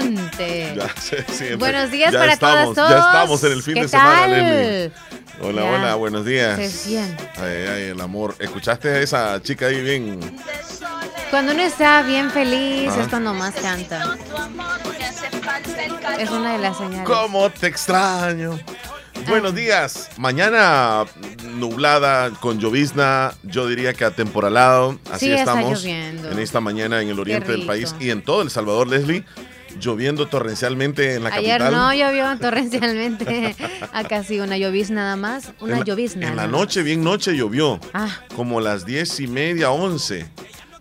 siente. Ya siente. Buenos días Ya para estamos, todas, Ya todos. estamos en el fin ¿Qué de semana? Leslie. Hola, Ya. hola, buenos días. Se siente. Ay, ay, el amor. ¿Escuchaste a esa chica ahí bien? Cuando uno está bien feliz, Ah. es cuando más canta. Es una de las señales. ¿Cómo te extraño? Buenos días. Mañana nublada, con llovizna, yo diría que atemporalado. Así Sí, está estamos lloviendo. en esta mañana en el oriente del país y en todo El Salvador, Leslie. Lloviendo torrencialmente en la Ayer capital. no llovió torrencialmente. Acá sí, una llovizna nada más. Una en la, llovizna. En la más. noche, bien noche, llovió. Ah, Como las diez y media, once.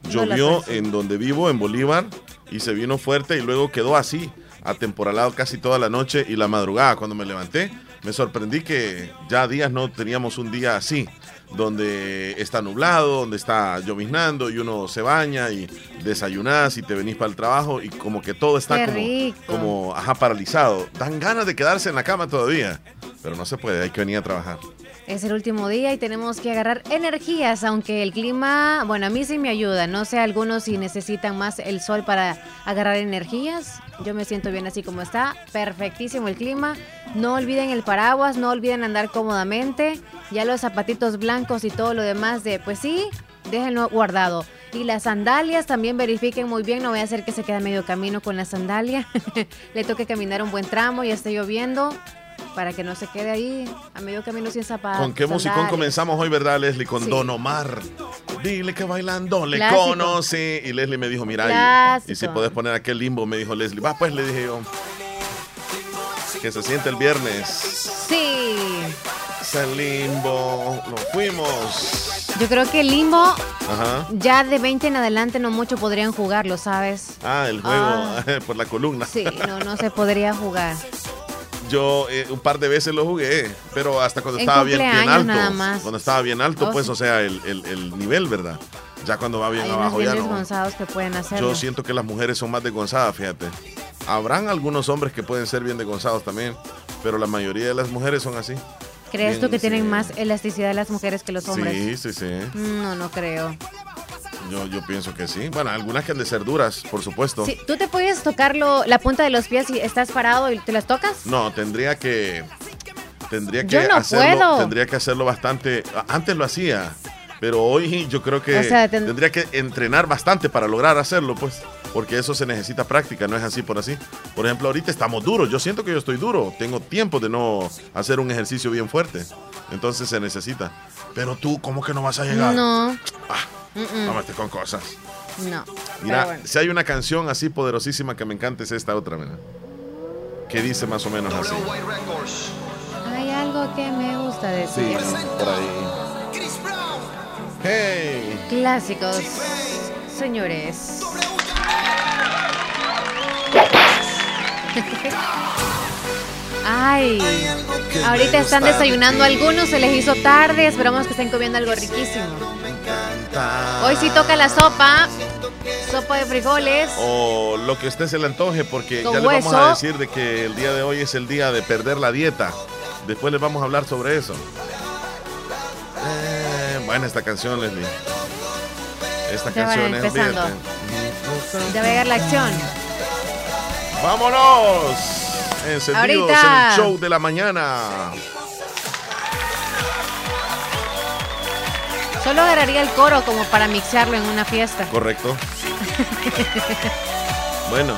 Llovió en donde vivo, en Bolívar, y se vino fuerte y luego quedó así, atemporalado casi toda la noche y la madrugada. Cuando me levanté, me sorprendí que ya días no teníamos un día así, donde está nublado, donde está lloviznando y uno se baña y desayunás y te venís para el trabajo y como que todo está como, como ajá, paralizado. Dan ganas de quedarse en la cama todavía, pero no se puede, hay que venir a trabajar. es el último día y tenemos que agarrar energías, aunque el clima, bueno, a mí sí me ayuda. No sé algunos si necesitan más el sol para agarrar energías. Yo me siento bien así como está. Perfectísimo el clima. No olviden el paraguas, no olviden andar cómodamente. Ya los zapatitos blancos y todo lo demás de, pues sí, déjenlo guardado. Y las sandalias también verifiquen muy bien, no voy a hacer que se quede medio camino con la sandalia. Le toque caminar un buen tramo y esté lloviendo para que no se quede ahí a medio camino sin zapatos. ¿Con qué musicón comenzamos hoy, verdad, Leslie? Con Sí. Don Omar. Dile que bailando le Clásico. conoce. Y Leslie me dijo, mira, y, y si puedes poner aquel limbo, me dijo Leslie. Va, pues, le dije yo. Que se siente el viernes. Sí. Es el limbo. Nos fuimos. Yo creo que el limbo Ajá. ya de 20 en adelante no mucho podrían jugarlo, ¿sabes? Ah, el juego Ah. por la columna. Sí, no, no se podría jugar. Yo eh, un par de veces lo jugué, pero hasta cuando En estaba bien, alto. nada más. Cuando estaba bien alto, Oh, pues, sí. o sea, el, el- el nivel, ¿verdad? Ya cuando va bien Hay abajo ya no. desgonzados que pueden hacerlo. Yo siento que las mujeres son más desgonzadas, fíjate. Habrán algunos hombres que pueden ser bien desgonzados también, pero la mayoría de las mujeres son así. ¿Crees tú que tienen más elasticidad las mujeres que los hombres? Sí, sí, sí. No, no creo. Yo, yo pienso que sí. Bueno, algunas que han de ser duras, por supuesto. Sí, ¿Tú te puedes tocarlo, la punta de los pies y estás parado y te las tocas? No, tendría que. Tendría que Yo no hacerlo. puedo. Tendría que hacerlo bastante. Antes lo hacía. Pero hoy yo creo que O sea, ten- tendría que entrenar bastante para lograr hacerlo, pues. Porque eso se necesita práctica, no es así por así. Por ejemplo, ahorita estamos duros. Yo siento que yo estoy duro. Tengo tiempo de no hacer un ejercicio bien fuerte. Entonces se necesita. Pero tú, ¿cómo que no vas a llegar? No, Ah, estés con cosas. no. Mira, bueno. si hay una canción así poderosísima que me encanta es esta otra, mira. Que dice más o menos así. Hay algo que me gusta Sí, decir. por ahí. Hey. Clásicos, señores. Ay, ahorita están desayunando algunos, se les hizo tarde, esperamos que estén comiendo algo riquísimo. Hoy sí toca la sopa, sopa de frijoles. O lo que usted se le antoje, porque ya le vamos a decir de que el día de hoy es el día de perder la dieta. Después les vamos a hablar sobre eso. Eh, buena esta canción, Leslie. Esta canción es, empezando. Ya va a llegar la acción. ¡Vámonos! Encendidos Ahorita. en el show de la mañana. Solo agarraría el coro como para mixearlo en una fiesta. Correcto. bueno,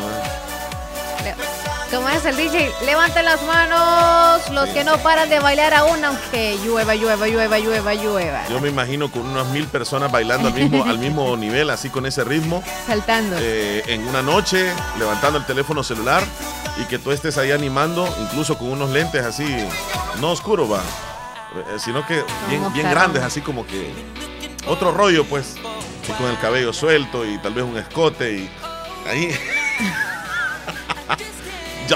Como es el DJ, levanten las manos los que no paran de bailar aún, aunque llueva, llueva, llueva, llueva, llueva. yo me imagino con unas mil personas bailando al mismo, al mismo nivel, así con ese ritmo, Saltando. eh, en una noche, levantando el teléfono celular y que tú estés ahí animando, incluso con unos lentes así, no oscuros, va, eh, sino que bien, grandes, así como que otro rollo, pues, con el cabello suelto y tal vez un escote y ahí.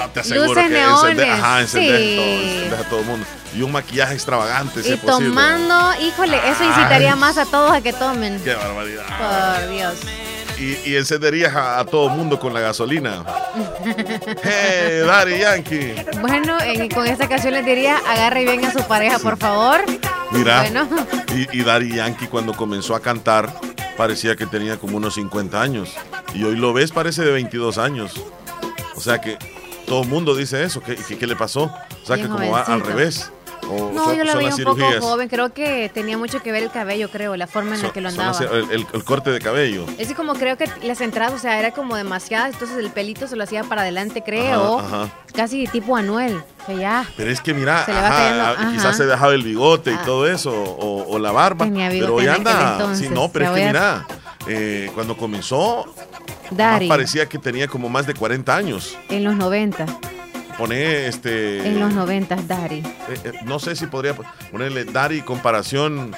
Yo te aseguro Luces que neones, encender, ajá, encender sí. todo, a todo el mundo. Y un maquillaje extravagante, si y es posible. tomando, híjole, eso incitaría Ay. más a todos a que tomen. Qué barbaridad. Por Dios. Y, y encenderías a, a todo el mundo con la gasolina. ¡Hey, Daddy Yankee! Bueno, en- con esta canción les diría, agarre bien a su pareja, por favor. Mira, Bueno, y, y Daddy Yankee cuando comenzó a cantar parecía que tenía como unos 50 años. Y hoy lo ves, parece de 22 años. O sea que todo el mundo dice eso. ¿Qué, qué, qué le pasó? O sea Bien que como va al revés. O No, son, yo lo veía un poco joven. Creo que tenía mucho que ver el cabello, creo, la forma en la que lo andaba. las- el, el- el corte de cabello. Es como creo que las entradas, o sea, era como demasiadas, entonces el pelito se lo hacía para adelante, creo. Ajá, ajá. Casi tipo Anuel, que ya. Pero es que mira, Se ajá, cayendo, ah, quizás se dejaba el bigote y Ah. todo eso, o, o la barba. Tenía bigote pero hoy anda. entonces, sí, no, pero es que voy a- mira, eh, cuando comenzó, Dari, parecía que tenía como más de 40 años. en los 90. Pone este. En los 90, Dari. eh, eh, no sé si podría ponerle Dari comparación.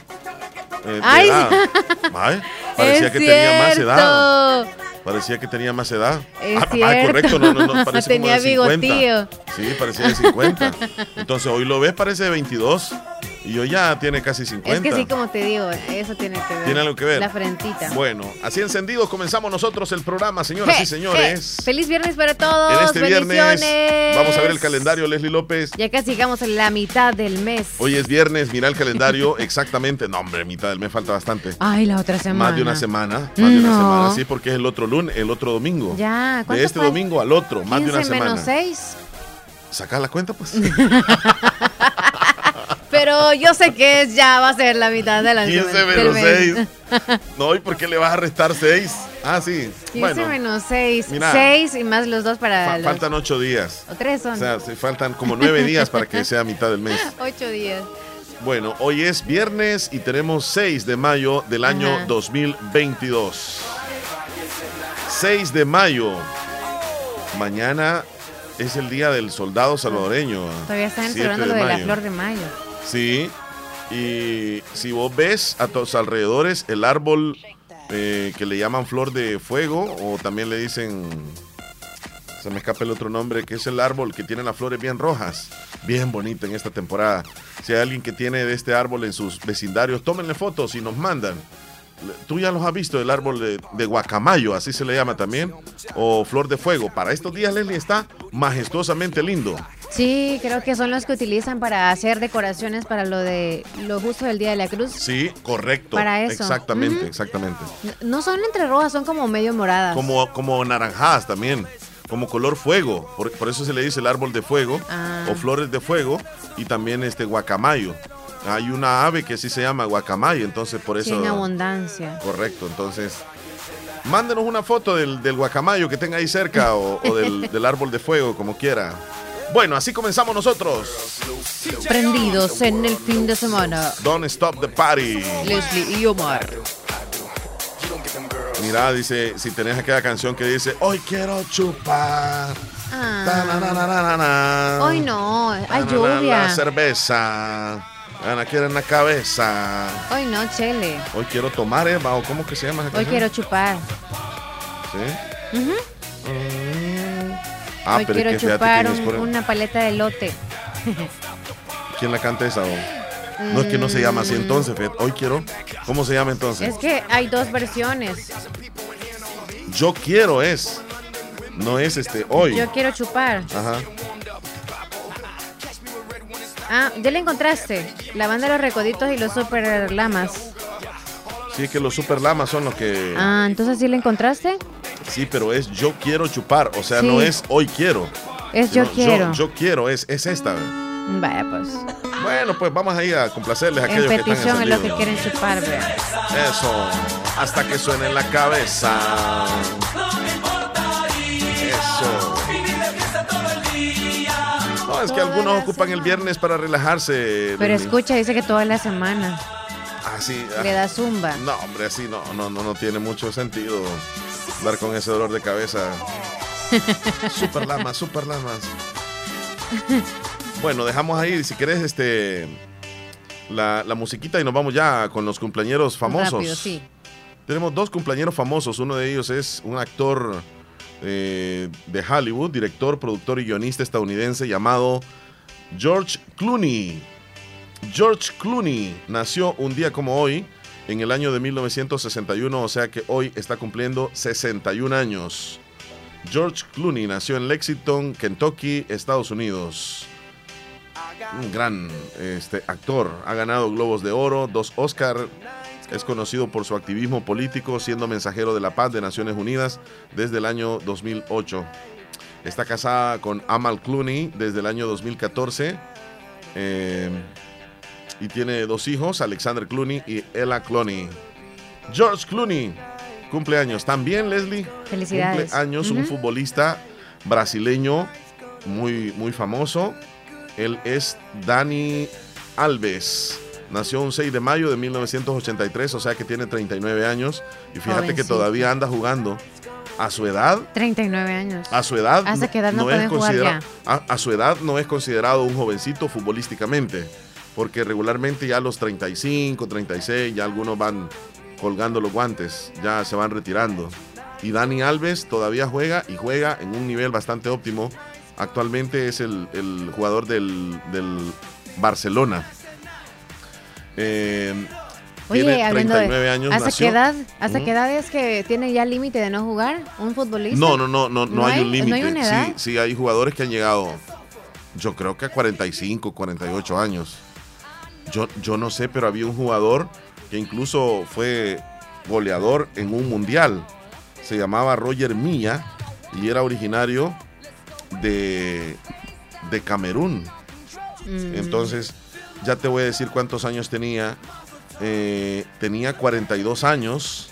eh, de Ay, edad. Ay, parecía es que tenía más edad. cierto. Parecía que tenía más edad. Es ah, ah, cierto. correcto, no, no, no, parece Tenía como de 50. bigotillo. Sí, parecía de 50. Entonces hoy lo ves, parece de 22. Y hoy ya tiene casi 50. Es que sí, como te digo, eso tiene que ver. Tiene algo que ver. La frentita. Bueno, así encendidos comenzamos nosotros el programa, señoras Je, y señores. je. Feliz viernes para todos. En este viernes vamos a ver el calendario, Leslie López. Ya casi llegamos a la mitad del mes. Hoy es viernes, mira el calendario exactamente. No, hombre, mitad del mes falta bastante. Ay, la otra semana. Más de una semana, más de una No. semana, sí, porque es el otro lunes, el otro domingo. Ya, De ¿cuánto este fue? domingo al otro, más de una 15 menos semana. 6. Saca la cuenta, pues. Pero yo sé que es- ya va a ser la mitad de la 15 del menos mes. 6. No, ¿y por qué le vas a restar 6? Ah, sí. 15 Bueno, menos 6. mira. 6 y más los dos para. fa- los- faltan 8 días. O 3 son. O sea, se faltan como 9 días para que sea mitad del mes. 8 días. Bueno, hoy es viernes y tenemos 6 de mayo del año Ajá. 2022. 6 de mayo. Mañana es el día del soldado salvadoreño. Todavía están 7 celebrando lo de la mayo. flor de mayo. Sí. Y si vos ves a tus alrededores el árbol eh, que le llaman flor de fuego o también le dicen, se me escapa el otro nombre, que es el árbol que tiene las flores bien rojas, bien bonito en esta temporada. Si hay alguien que tiene de este árbol en sus vecindarios, tómenle fotos y nos mandan. Tú ya los has visto, el árbol de, de guacamayo, así se le llama también, o flor de fuego. Para estos días, Leslie, está majestuosamente lindo. Sí, creo que son los que utilizan para hacer decoraciones para lo de lo justo del Día de la Cruz. Sí, correcto. Para eso. Exactamente, exactamente. No- son entre rojas, son como medio moradas. Como, como naranjadas también, como color fuego. Por, por eso se le dice el árbol de fuego Ah. o flores de fuego y también este guacamayo. Hay una ave que sí se llama guacamayo, entonces por eso... en abundancia. Correcto, entonces... Mándenos una foto del, del guacamayo que tenga ahí cerca o, o del, del árbol de fuego, como quiera. Bueno, así comenzamos nosotros. Prendidos en el fin de semana. Don't stop the party. Leslie y Omar. Mira, dice, si tenés aquella canción que dice, hoy quiero chupar. Ah. Ta-na-na-na-na-na. Hoy no, hay lluvia. La cerveza. Ana quiere en la cabeza. Hoy no, Chele. Hoy quiero tomar, Eva, o cómo que se llama esa Hoy canción? quiero chupar. ¿Sí? Mm. Ah, Hoy pero quiero chupar un- por- una paleta de lote. ¿Quién la canta esa? o? No es que no se llama así entonces, fíjate. Hoy quiero. ¿Cómo se llama entonces? Es que hay dos versiones. Yo quiero es. No es este hoy. Yo quiero chupar. Ajá. Ah, ya la encontraste. La banda de los recoditos y los super lamas. Sí, que los super lamas son los que. Ah, entonces sí la encontraste. Sí, pero es yo quiero chupar. O sea, Sí. no es hoy quiero. Es yo quiero. Yo, quiero, es, es esta. Vaya, pues. Bueno, pues vamos ahí a complacerles a En aquellos que están petición es lo que quieren chupar, vea. Eso, hasta que suene en la cabeza. Eso. No, es que algunos ocupan el viernes para relajarse. Pero escucha, dice que toda la semana Así. ah, le da zumba. No, hombre, así no, no, no, no tiene mucho sentido dar con ese dolor de cabeza. super lamas, super lamas. Bueno, dejamos ahí, si querés, este la, la musiquita y nos vamos ya con los cumpleaños famosos. Rápido, sí. Tenemos dos cumpleaños famosos. Uno de ellos es un actor eh, de Hollywood, director, productor y guionista estadounidense llamado George Clooney. George Clooney nació un día como hoy, en el año de 1961, o sea que hoy está cumpliendo 61 años. George Clooney nació en Lexington, Kentucky, Estados Unidos. Un gran este, actor. Ha ganado Globos de Oro, dos Oscar. Es conocido por su activismo político, siendo mensajero de la paz de Naciones Unidas desde el año 2008. Está casada con Amal Clooney desde el año 2014. Eh, y tiene dos hijos, Alexander Clooney y Ella Clooney. George Clooney, cumpleaños. También, Leslie. Felicidades. Cumpleaños, un futbolista brasileño muy, muy famoso. Él es Dani Alves. Nació un 6 de mayo de 1983, o sea que tiene 39 años. Y fíjate que todavía anda jugando. A su edad. 39 años. A su edad. Hasta que edad no, es. A, su edad no es considerado un jovencito futbolísticamente. Porque regularmente ya a los 35, 36, ya algunos van colgando los guantes, ya se van retirando. Y Dani Alves todavía juega y juega en un nivel bastante óptimo. Actualmente es el, jugador del, del Barcelona. Eh, Oye, tiene 39 años. ¿Hasta qué edad? ¿Hasta qué edad es que tiene ya límite de no jugar un futbolista? No, no, no, no, no, hay, un límite. sí, sí, hay jugadores que han llegado, yo creo que a 45, 48 años. Yo, yo no sé, pero había un jugador que incluso fue goleador en un mundial. Se llamaba Roger Milla y era originario de, de Camerún. Mm. Entonces, ya te voy a decir cuántos años tenía. Eh, tenía 42 años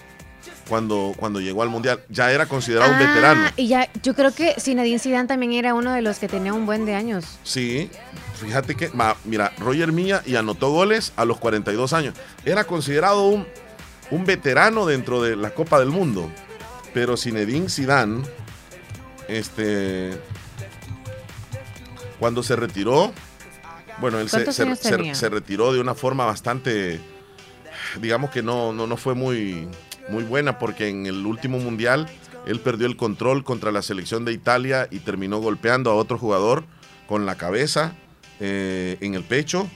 cuando, cuando llegó al mundial. Ya era considerado un veterano. Ah, y ya, yo creo que Zinedine Zidane también era uno de los que tenía un buen de años. Sí, fíjate que, mira, Roger Milla y anotó goles a los 42 años. Era considerado un, un veterano dentro de la Copa del Mundo. Pero Zinedine Zidane, este, cuando se retiró, bueno, él se, se, retiró de una forma bastante, digamos que no, no, no fue muy, muy buena porque en el último mundial él perdió el control contra la selección de Italia y terminó golpeando a otro jugador con la cabeza eh, en el pecho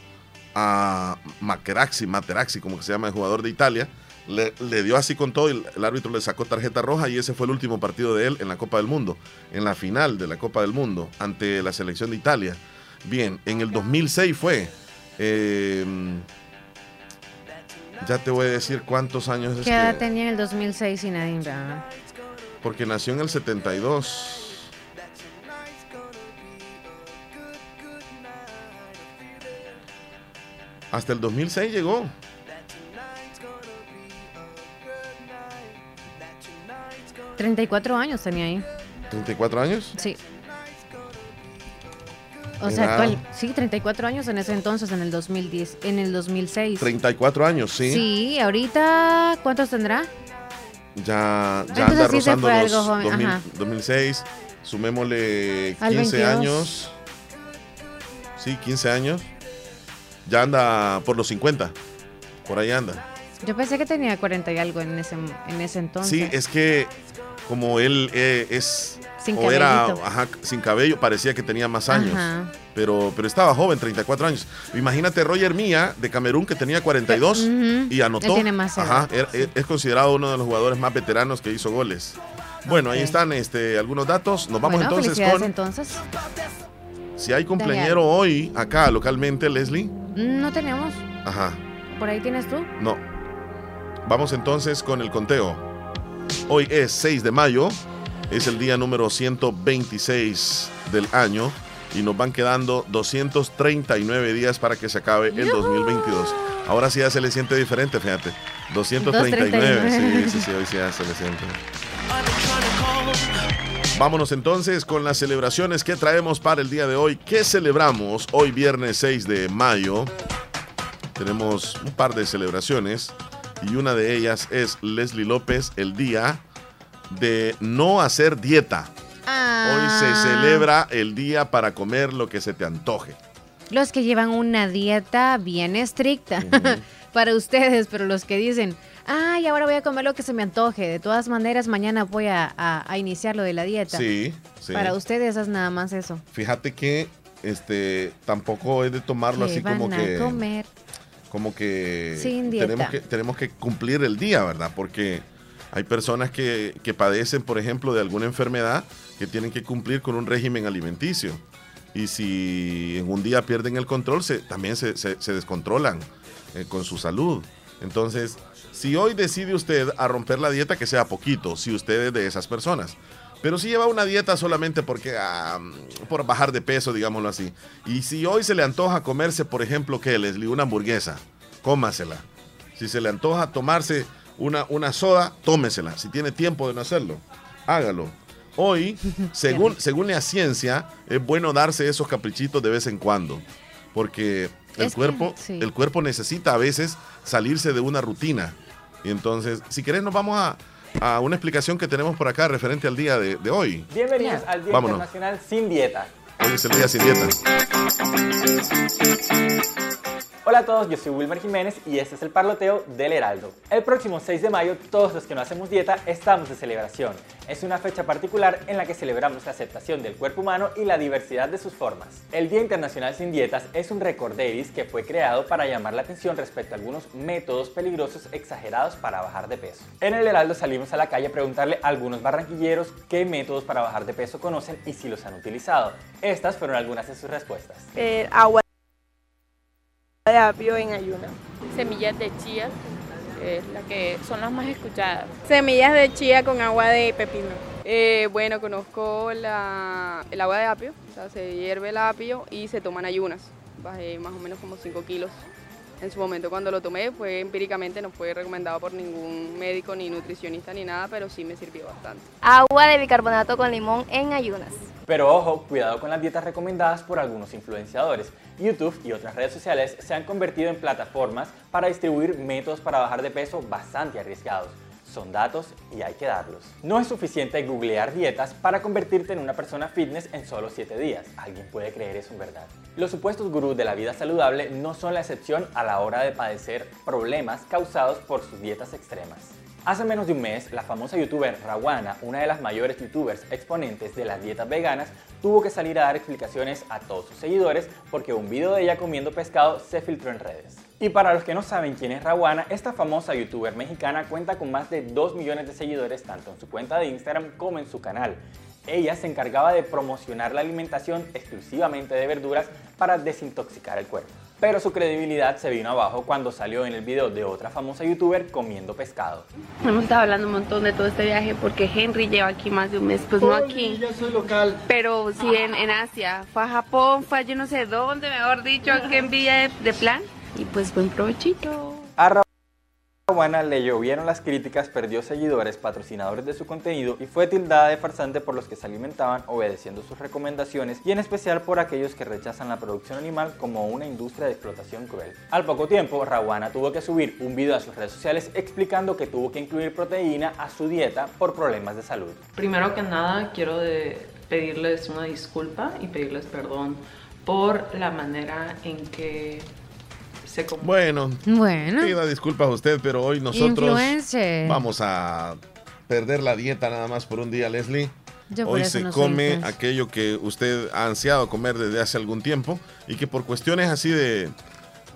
a Materazzi, Materazzi, como que se llama el jugador de Italia. Le, dio así con todo y el árbitro le sacó tarjeta roja y ese fue el último partido de él en la Copa del Mundo, en la final de la Copa del Mundo ante la selección de Italia. Bien, en el 2006 fue. Em, ya te voy a decir cuántos años ¿Qué edad tenía en el 2006 y nadie Porque nació en el 72. Hasta el 2006 llegó. ¿34 años tenía ahí? ¿34 años? Sí. O sea, actual, sí, 34 años en ese entonces, en el 2010, en el 2006. 34 años, sí. Sí, ahorita, ¿cuántos tendrá? Ya, ya anda rozando los 2006, sumémosle 15 años. Sí, 15 años. Ya anda por los 50. Por ahí anda. Yo pensé que tenía 40 y algo en ese, en ese entonces. Sí, es que como él eh, es sin o era sin cabello, parecía que tenía más años. Pero, pero estaba joven, 34 años. Imagínate Roger Mía de Camerún que tenía 42 y anotó. tiene más Ajá, es, considerado uno de los jugadores más veteranos que hizo goles. Bueno, ahí están este, algunos datos. Nos vamos entonces con. entonces. Si hay cumpleañero hoy acá localmente, Leslie. No tenemos. Ajá. ¿Por ahí tienes tú? No. Vamos entonces con el conteo. Hoy es 6 de mayo. Es el día número 126 del año y nos van quedando 239 días para que se acabe el 2022. Ahora sí ya se le siente diferente, fíjate. 239. Sí, sí, sí, hoy sí ya se le siente. Vámonos entonces con las celebraciones que traemos para el día de hoy. ¿Qué celebramos hoy viernes 6 de mayo? Tenemos un par de celebraciones y una de ellas es Leslie López, el día de no hacer dieta. Hoy se ah. celebra el día para comer lo que se te antoje. Los que llevan una dieta bien estricta para ustedes, pero los que dicen, ay, ahora voy a comer lo que se me antoje. De todas maneras, mañana voy a, iniciar lo de la dieta. Sí, sí. Para ustedes es nada más eso. Fíjate que este tampoco es de tomarlo así como que. comer? Como que, Sin tenemos que tenemos que cumplir el día, ¿verdad? Porque hay personas que, padecen, por ejemplo, de alguna enfermedad que tienen que cumplir con un régimen alimenticio. Y si en un día pierden el control, se, también se, descontrolan eh, con su salud. Entonces, si hoy decide usted a romper la dieta, que sea poquito, si usted es de esas personas. Pero si lleva una dieta solamente porque ah, por bajar de peso, digámoslo así. Y si hoy se le antoja comerse, por ejemplo, ¿qué, Leslie? Una hamburguesa, cómasela. Si se le antoja tomarse una, una soda, tómesela. Si tiene tiempo de no hacerlo, hágalo. Hoy, según, según la ciencia, es bueno darse esos caprichitos de vez en cuando. Porque el cuerpo, el cuerpo necesita a veces salirse de una rutina. Y entonces, si querés, nos vamos a, a una explicación que tenemos por acá referente al día de, de hoy. Bienvenidos al Día Internacional Sin Dieta. Hoy es el día sin dieta. Hola a todos, yo soy Wilmer Jiménez y este es el Parloteo del Heraldo. El próximo 6 de mayo, todos los que no hacemos dieta estamos de celebración. Es una fecha particular en la que celebramos la aceptación del cuerpo humano y la diversidad de sus formas. El Día Internacional Sin Dietas es un recorderis que fue creado para llamar la atención respecto a algunos métodos peligrosos exagerados para bajar de peso. En el Heraldo salimos a la calle a preguntarle a algunos barranquilleros qué métodos para bajar de peso conocen y si los han utilizado. Estas fueron algunas de sus respuestas. Eh, agua de apio en ayuna. Semillas de chía, es la que son las más escuchadas. Semillas de chía con agua de pepino. Eh, bueno, conozco la, el agua de apio, o sea, se hierve el apio y se toman ayunas. Bajé más o menos como 5 kilos. En su momento cuando lo tomé fue empíricamente, no fue recomendado por ningún médico ni nutricionista ni nada, pero sí me sirvió bastante. Agua de bicarbonato con limón en ayunas. Pero ojo, cuidado con las dietas recomendadas por algunos influenciadores. YouTube y otras redes sociales se han convertido en plataformas para distribuir métodos para bajar de peso bastante arriesgados. Son datos y hay que darlos. No es suficiente googlear dietas para convertirte en una persona fitness en solo 7 días. Alguien puede creer eso en verdad. Los supuestos gurús de la vida saludable no son la excepción a la hora de padecer problemas causados por sus dietas extremas. Hace menos de un mes, la famosa youtuber Rawana, una de las mayores youtubers exponentes de las dietas veganas, tuvo que salir a dar explicaciones a todos sus seguidores porque un video de ella comiendo pescado se filtró en redes. Y para los que no saben quién es Rawana, esta famosa youtuber mexicana cuenta con más de 2 millones de seguidores tanto en su cuenta de Instagram como en su canal. Ella se encargaba de promocionar la alimentación exclusivamente de verduras para desintoxicar el cuerpo. Pero su credibilidad se vino abajo cuando salió en el video de otra famosa youtuber comiendo pescado. Hemos estado hablando un montón de todo este viaje porque Henry lleva aquí más de un mes, pues no aquí. Yo soy local. Pero sí en, en Asia. Fue a Japón, fue a yo no sé dónde, mejor dicho, qué envidia de, de plan. Y pues buen provechito. A Rawana le llovieron las críticas, perdió seguidores, patrocinadores de su contenido y fue tildada de farsante por los que se alimentaban obedeciendo sus recomendaciones y en especial por aquellos que rechazan la producción animal como una industria de explotación cruel. Al poco tiempo, Rawana tuvo que subir un video a sus redes sociales explicando que tuvo que incluir proteína a su dieta por problemas de salud. Primero que nada, quiero pedirles una disculpa y pedirles perdón por la manera en que se comunica. Bueno, Bueno. pida disculpas a usted, pero hoy nosotros Influencer. vamos a perder la dieta nada más por un día, Leslie. Yo Hoy se no come aquello que usted ha ansiado comer desde hace algún tiempo y que por cuestiones así de,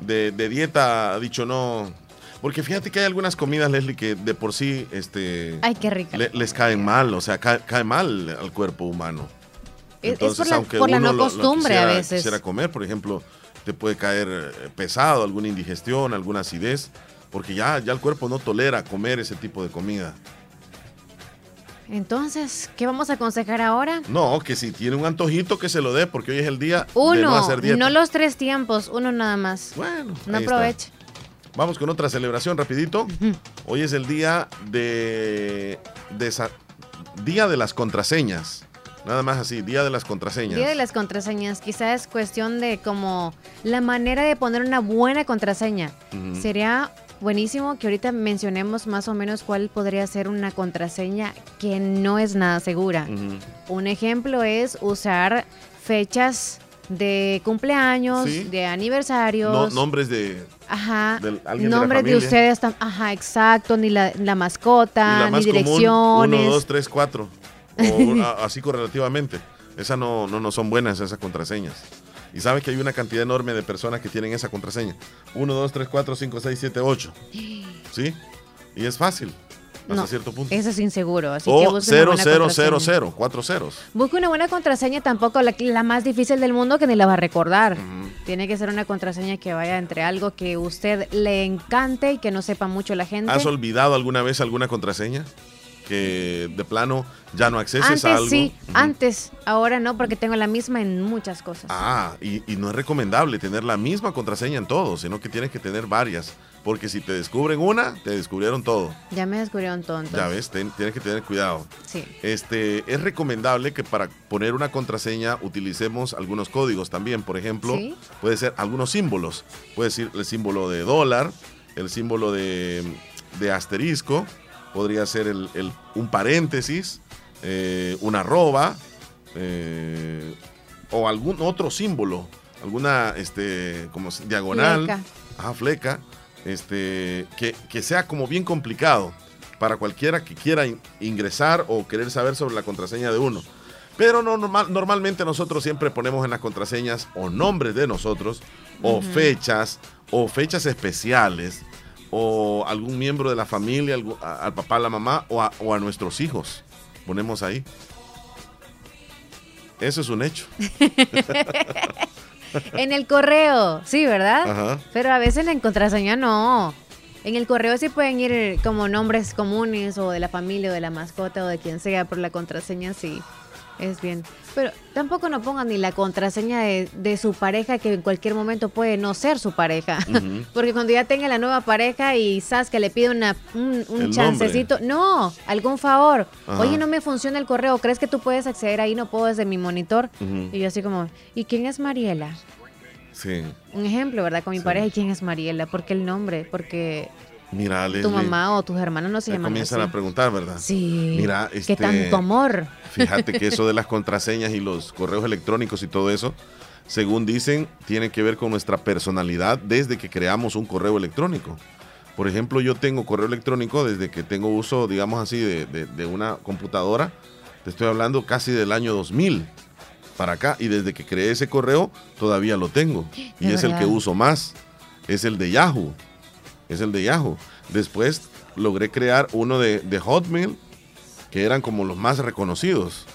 de, de dieta ha dicho no. Porque fíjate que hay algunas comidas, Leslie, que de por sí este, Ay, qué rica. le- les caen mal, o sea, cae, cae mal al cuerpo humano. Es- es por la- por la no lo costumbre a veces. Quisiera comer, por ejemplo, te puede caer eh, pesado, alguna indigestión, alguna acidez, porque ya, ya el cuerpo no tolera comer ese tipo de comida. Entonces, ¿qué vamos a aconsejar ahora? No, que si tiene un antojito que se lo dé, porque hoy es el día de Uno, no hacer dieta. no los tres tiempos, uno nada más. Bueno, No está. aproveche. Vamos con otra celebración rapidito. Hoy es el día de, de día de las contraseñas. Nada más así, día de las contraseñas. Día de las contraseñas, quizás es cuestión de como la manera de poner una buena contraseña. Sería buenísimo que ahorita mencionemos más o menos cuál podría ser una contraseña que no es nada segura. Un ejemplo es usar fechas de cumpleaños, Sí. de No- aniversarios. nombres de Ajá. alguien de la Nombres de, ustedes. Ajá, exacto. Ni la, la mascota, la ni común, direcciones. 1, 2, 3, 4. O a- así correlativamente. Esas no, no, no son buenas, esas contraseñas. Y sabes que hay una cantidad enorme de personas que tienen esa contraseña. 1, 2, 3, 4, 5, 6, 7, 8. ¿Sí? Y es fácil. Hasta No, cierto punto. Eso es inseguro. Así que O una 0, buena 0, contraseña. 0, 0. Cuatro ceros. Busque una buena contraseña, tampoco la, la más difícil del mundo que ni la va a recordar. Ujú. Tiene que ser una contraseña que vaya entre algo que usted le encante y que no sepa mucho la gente. ¿Has olvidado alguna vez alguna contraseña? Que de plano ya no acceses Antes a algo. sí, antes, ahora no, porque tengo la misma en muchas cosas. Ah, y, y no es recomendable tener la misma contraseña en todo, sino que tienes que tener varias. Porque si te descubren una, te descubrieron todo. Ya me descubrieron tonto. Ya ves, ten- tienes que tener cuidado. Sí. Este, es recomendable que para poner una contraseña utilicemos algunos códigos también. Por ejemplo, Sí. puede ser algunos símbolos. Puede ser el símbolo de dólar, el símbolo de, de asterisco, podría ser el- el- un paréntesis, eh, una arroba, eh, o algún otro símbolo, alguna este, como diagonal, Fleca. ajá, fleca, este, que, que sea como bien complicado para cualquiera que quiera in- ingresar o querer saber sobre la contraseña de uno. Pero no, normal, normalmente nosotros siempre ponemos en las contraseñas o nombres de nosotros, o fechas, o fechas especiales, o algún miembro de la familia, al papá, a la mamá, o a, o a nuestros hijos. Ponemos ahí. Eso es un hecho. En el correo, sí, ¿verdad? Ajá. Pero a veces en contraseña no. En el correo sí pueden ir como nombres comunes o de la familia o de la mascota o de quien sea, pero la contraseña sí. Es bien. Pero tampoco no pongan ni la contraseña de, de su pareja que en cualquier momento puede no ser su pareja. Porque cuando ya tenga la nueva pareja y sabes que le pide una, un, chancecito, no, algún favor. Oye, no me funciona el correo, ¿crees que tú puedes acceder ahí? No puedo desde mi monitor. Y yo así como, ¿y quién es Mariela? Sí. Un ejemplo, ¿verdad? Con mi pareja, ¿y quién es Mariela? ¿Por qué el nombre? Porque Mira, tu Leslie, mamá o tus hermanos no se llaman comienzan así. a preguntar, ¿verdad? Sí. Mira, Qué este, tanto amor. Fíjate que eso de las contraseñas y los correos electrónicos y todo eso, según dicen, tiene que ver con nuestra personalidad desde que creamos un correo electrónico. Por ejemplo, yo tengo correo electrónico desde que tengo uso, digamos así, de, de- de una computadora. Te estoy hablando casi del año 2000 para acá. Y desde que creé ese correo, todavía lo tengo. Y es el que uso más. Es el de Yahoo. Es el de Yahoo. Después logré crear uno de, de Hotmail, que eran como los más reconocidos.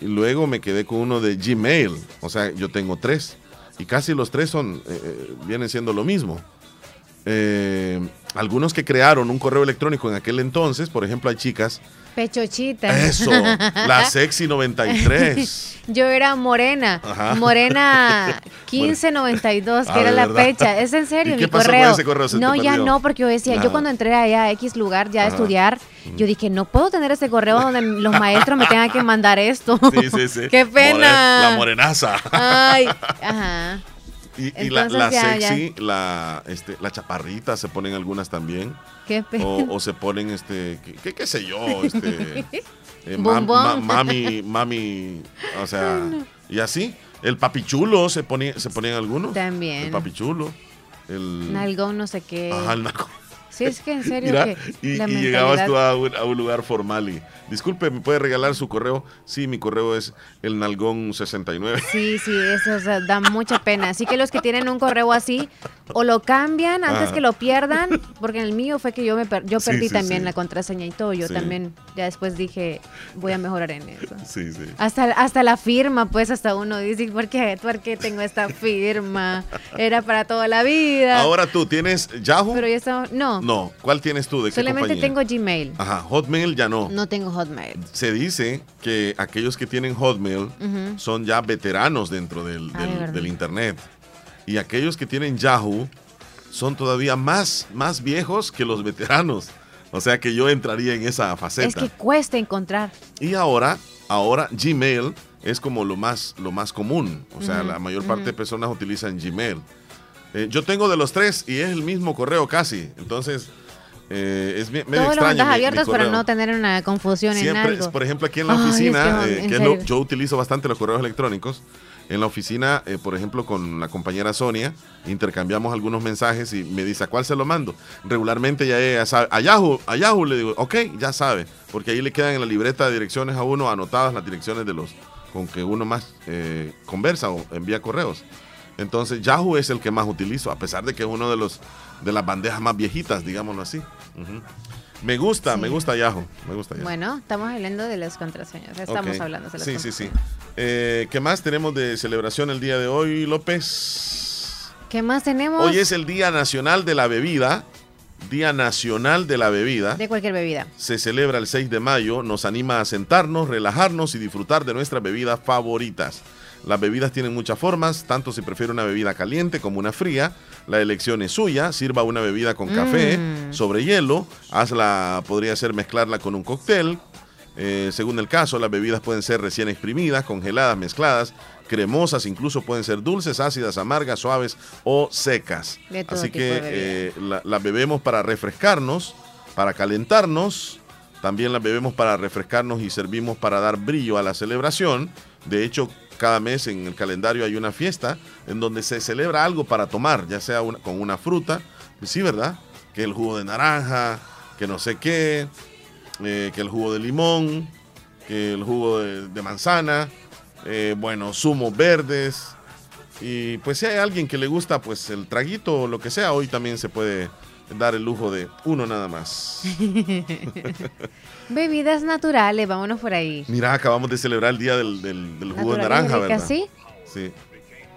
Y luego me quedé con uno de Gmail. O sea, yo tengo tres. Y casi los tres son, eh, eh, vienen siendo lo mismo. Eh, algunos que crearon un correo electrónico en aquel entonces, por ejemplo, hay chicas. Pechochita. Eso, la Sexy 93. Yo era morena. Ajá. Morena 1592, que Ah, era ¿de la verdad? fecha. Es en serio, ¿Y mi qué pasó con ese correo? ¿Se te no, ya perdió? no, porque yo decía, Nada. yo cuando entré allá a X lugar ya a estudiar, yo dije, no puedo tener ese correo donde los maestros me tengan que mandar esto. Sí, sí, sí. ¡Qué pena! More- la morenaza. Ay, ajá. Y, y la, Entonces la ya, ya. sexy, la, este, la chaparrita se ponen algunas también. Qué. O, o se ponen, este, qué, qué- sé yo, este, eh, ma- Bombón. ma- mami, mami, o sea, y así. El papichulo se ponía, se ponían algunos. También. El papichulo. El, Nalgón, no sé qué. Ajá, el nalgón. Sí, es que en serio Mira, que y, la y llegabas tú a un, a un lugar formal y, disculpe, ¿me puede regalar su correo? Sí, mi correo es el nalgón 69. Sí, sí, eso o sea, da mucha pena. Así que los que tienen un correo así, o lo cambian antes Ajá. que lo pierdan, porque en el mío fue que yo me per- yo Sí, perdí sí, también sí. la contraseña y todo. Yo también, ya después dije, voy a mejorar en eso. Sí, sí. Hasta, hasta la firma, pues hasta uno dice, ¿por qué, ¿por qué tengo esta firma? Era para toda la vida. Ahora tú, ¿tienes Yahoo? Pero ya está, no, No, ¿cuál tienes tú? ¿De qué solamente compañía? tengo Gmail, Ajá, Hotmail ya no. no tengo Hotmail. Se dice que aquellos que tienen Hotmail son ya veteranos dentro del, Ah, de del- Internet. Y aquellos que tienen Yahoo son todavía más, más viejos que los veteranos. O sea que yo entraría en esa Es faceta. que cuesta encontrar. Y ahora, ahora Gmail es como lo más, lo más común. O sea, la mayor parte de personas utilizan Gmail. Eh, yo tengo de los tres y es el mismo correo casi. Entonces, eh, es medio Todos extraño. mi abiertos para no tener una confusión en Siempre, algo. por ejemplo, aquí en la Ay, es oficina, que, eh, en que es lo- yo utilizo bastante los correos electrónicos. En la oficina, eh, por ejemplo, con la compañera Sonia, intercambiamos algunos mensajes y me dice, ¿a cuál se lo mando? Regularmente ya ella sabe. A Yahoo, a Yahoo le digo, ok, ya sabe. Porque ahí le quedan en la libreta de direcciones a uno anotadas las direcciones de los con que uno más conversa o envía correos. Entonces, Yahoo es el que más utilizo, a pesar de que es uno de los de las bandejas más viejitas, digámoslo así. Me gusta, me gusta Yahoo. Me gusta Yahoo. Bueno, estamos hablando de las contraseñas. Estamos hablando de las Sí, sí, contraseñas. sí. Eh, ¿Qué más tenemos de celebración el día de hoy, López? ¿Qué más tenemos? Hoy es el Día Nacional de la Bebida. Día Nacional de la Bebida. De cualquier bebida. Se celebra el 6 de mayo, nos anima a sentarnos, relajarnos y disfrutar de nuestras bebidas favoritas. Las bebidas tienen muchas formas, tanto si prefiere una bebida caliente como una fría. La elección es suya. Sirva una bebida con café, Mm. sobre hielo. Hazla, podría ser mezclarla con un cóctel. Eh, según el caso, las bebidas pueden ser recién exprimidas, congeladas, mezcladas, cremosas, incluso pueden ser dulces, ácidas, amargas, suaves o secas. Así que eh, la- las bebemos para refrescarnos, para calentarnos. También las bebemos para refrescarnos y servimos para dar brillo a la celebración. De hecho, cada mes en el calendario hay una fiesta en donde se celebra algo para tomar, ya sea una- con una fruta, sí, ¿verdad? Que el jugo de naranja, que no sé qué, eh, que el jugo de limón, que el jugo de, de manzana, eh, bueno, zumos verdes. Y pues si hay alguien que le gusta pues el traguito o lo que sea, hoy también se puede dar el lujo de uno nada más. Bebidas naturales, vámonos por ahí. Mira, acabamos de celebrar el día del, del- del jugo de naranja, ¿verdad? ¿sí? Sí,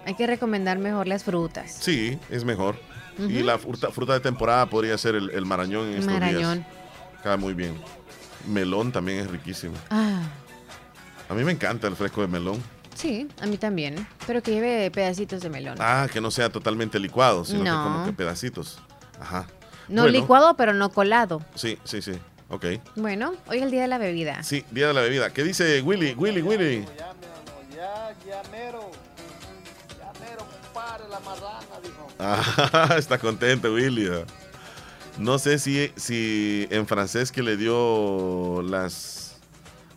Hay que recomendar mejor las frutas. sí, es mejor. Y la fruta, fruta de temporada podría ser el, el marañón en estos Marañón. días. Cae muy bien. Melón también es riquísimo. Ah, A mí me encanta el fresco de melón. sí, a mí también. Pero que lleve pedacitos de melón. Ah, que no sea totalmente licuado, sino que como que pedacitos. Ajá. no bueno. licuado, pero no colado. Sí, sí, sí. Ok. Bueno, hoy es el día de la bebida. Sí, día de la bebida. ¿Qué dice Willy? Willy, Willy. Ya, ya mero. Ya mero, pare la marrana, dijo. Ah, está contento Willy. No sé si, si en francés que le dio las...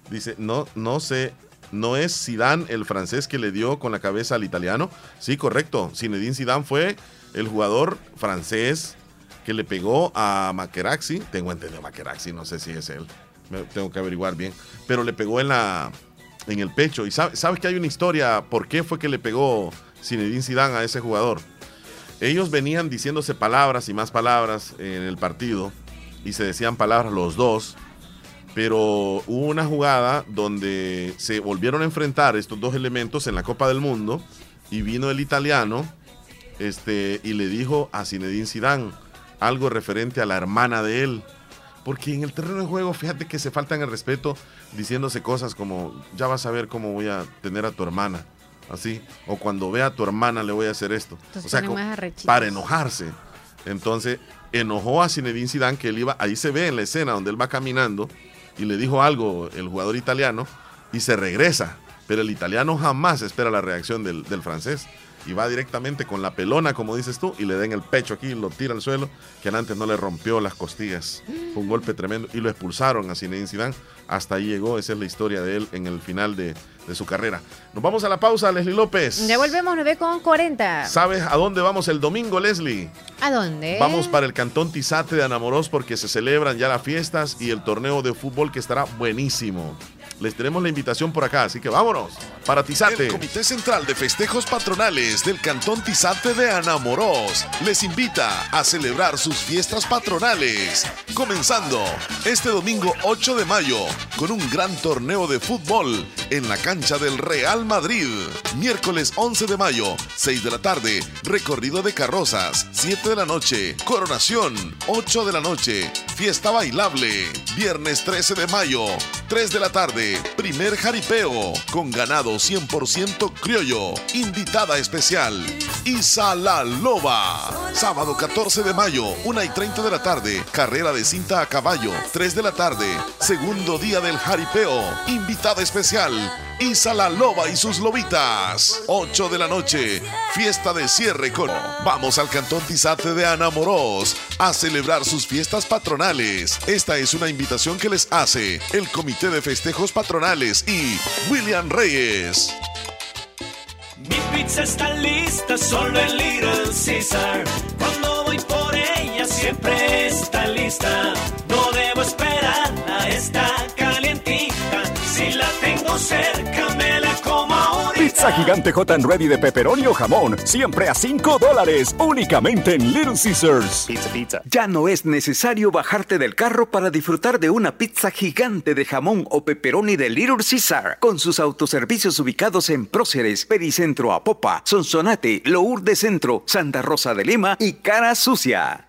Dice, no, no sé, ¿no es Zidane el francés que le dio con la cabeza al italiano? Sí, correcto. Zinedine Zidane fue el jugador francés que le pegó a Materazzi. Tengo entendido Materazzi, no sé si es él. Tengo que averiguar bien. Pero le pegó en la en el pecho. Y sabe- sabes que hay una historia por qué fue que le pegó Zinedine Zidane a ese jugador. Ellos venían diciéndose palabras y más palabras en el partido y se decían palabras los dos, pero hubo una jugada donde se volvieron a enfrentar estos dos elementos en la Copa del Mundo y vino el italiano este, y le dijo a Zinedine Zidane algo referente a la hermana de él. Porque en el terreno de juego, fíjate que se faltan el respeto diciéndose cosas como, ya vas a ver cómo voy a tener a tu hermana. Así. O cuando vea a tu hermana le voy a hacer esto. Entonces o sea, como para enojarse. Entonces, enojó a Zinedine Zidane que él iba, ahí se ve en la escena donde él va caminando y le dijo algo el jugador italiano y se regresa. Pero el italiano jamás espera la reacción del, del francés y va directamente con la pelona, como dices tú, y le da en el pecho aquí, lo tira al suelo, que antes no le rompió las costillas. Fue un golpe tremendo y lo expulsaron a Zinedine Zidane. Hasta ahí llegó, esa es la historia de él en el final de, de su carrera. Nos vamos a la pausa, Leslie López. Ya volvemos, 9 con 40. ¿Sabes a dónde vamos el domingo, Leslie? ¿A dónde? Vamos para el Cantón Tizate de Anamorós porque se celebran ya las fiestas y el torneo de fútbol que estará buenísimo. Les tenemos la invitación por acá, así que vámonos para Tizate. El Comité Central de Festejos Patronales del Cantón Tizate de Anamorós les invita a celebrar sus fiestas patronales, comenzando este domingo 8 de mayo con un gran torneo de fútbol en la cancha del Real Madrid. Miércoles 11 de mayo, 6 de la tarde, recorrido de carrozas, 7 de la noche, coronación, 8 de la noche, fiesta bailable. Viernes 13 de mayo, 3 de la tarde, primer jaripeo con ganado 100% criollo. Invitada especial, Isa la Loba. Sábado 14 de mayo, 1 y 30 de la tarde, carrera de cinta a caballo. 3 de la tarde, segundo día del jaripeo. Invitada especial, Isa la Loba y sus lobitas. 8 de la noche, fiesta de cierre con... Vamos al Cantón Tizate de Anamorós a celebrar sus fiestas patronales. Esta es una invitación que les hace el Comité de Festejos Patronales y William Reyes. Mi pizza está lista, solo en Little Caesar. Cuando voy por ella, siempre está lista. No debo esperarla, está calientita. Si la tengo cerca, me. Pizza gigante hot and ready de pepperoni o jamón, siempre a 5 dólares, únicamente en Little Caesars. Pizza, pizza. Ya no es necesario bajarte del carro para disfrutar de una pizza gigante de jamón o pepperoni de Little Caesar, con sus autoservicios ubicados en Próceres, Pericentro Apopa, Sonsonate, Lourdes Centro, Santa Rosa de Lima y Cara Sucia.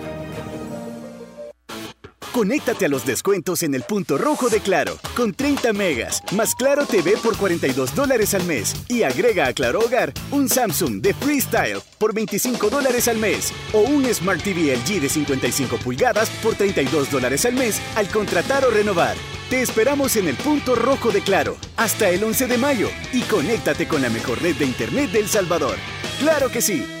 Conéctate a los descuentos en el punto rojo de Claro, con 30 megas, más Claro TV por 42 dólares al mes. Y agrega a Claro Hogar un Samsung de Freestyle por 25 dólares al mes. O un Smart TV LG de 55 pulgadas por 32 dólares al mes al contratar o renovar. Te esperamos en el punto rojo de Claro, hasta el 11 de mayo. Y conéctate con la mejor red de Internet del Salvador. ¡Claro que sí!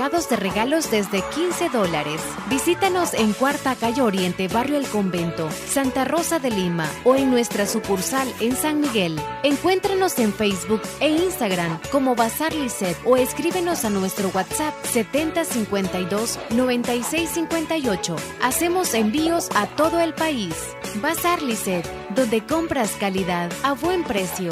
de regalos desde 15 dólares. Visítanos en Cuarta Calle Oriente, Barrio El Convento, Santa Rosa de Lima o en nuestra sucursal en San Miguel. Encuéntranos en Facebook e Instagram como Bazar Lisset o escríbenos a nuestro WhatsApp 7052 9658. Hacemos envíos a todo el país. Bazar Lisset, donde compras calidad a buen precio.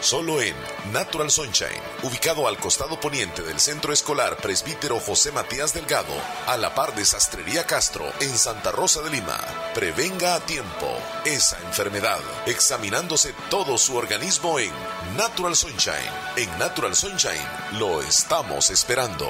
Solo en Natural Sunshine, ubicado al costado poniente del Centro Escolar Presbítero José Matías Delgado, a la par de Sastrería Castro, en Santa Rosa de Lima. Prevenga a tiempo esa enfermedad, examinándose todo su organismo en Natural Sunshine. En Natural Sunshine lo estamos esperando.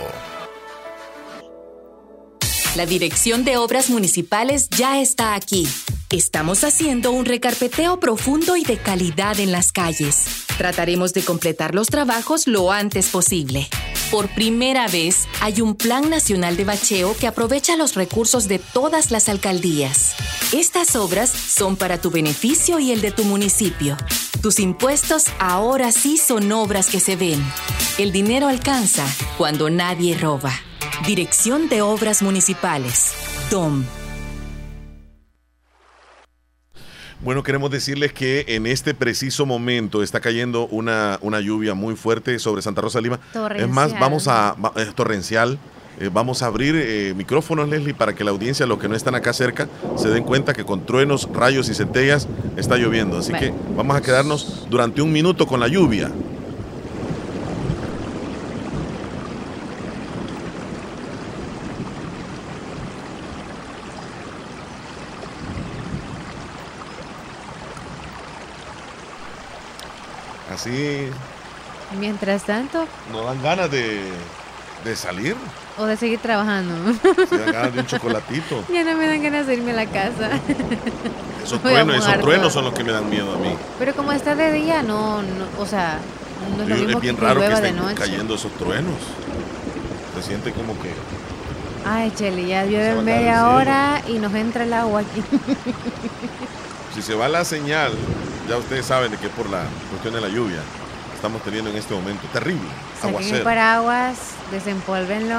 La Dirección de Obras Municipales ya está aquí. Estamos haciendo un recarpeteo profundo y de calidad en las calles. Trataremos de completar los trabajos lo antes posible. Por primera vez, hay un Plan Nacional de Bacheo que aprovecha los recursos de todas las alcaldías. Estas obras son para tu beneficio y el de tu municipio. Tus impuestos ahora sí son obras que se ven. El dinero alcanza cuando nadie roba. Dirección de Obras Municipales. DOM. Bueno, queremos decirles que en este preciso momento está cayendo una, una lluvia muy fuerte sobre Santa Rosa de Lima. Es más, vamos a... va- Es torrencial. Eh, vamos a abrir eh, micrófonos, Leslie, para que la audiencia, los que no están acá cerca, se den cuenta que con truenos, rayos y centellas está lloviendo. Así que vamos a quedarnos durante un minuto con la lluvia. Así Mientras tanto, no dan ganas de, de salir, o de seguir trabajando. se dan ganas de un chocolatito. ya no me dan ganas de irme a la casa. Esos truenos, esos truenos son los que me dan miedo a mí. Pero como está de día, no, no o sea, no es lo Yo- mismo es bien que raro que de estén noche. cayendo esos truenos. Se siente como que Ay, Cheli, ya llueve media hora y nos entra el agua aquí. si se va la señal, ya ustedes saben de que por la cuestión de la lluvia estamos teniendo en este momento. Terrible. Saquen el paraguas, desempólvenlo.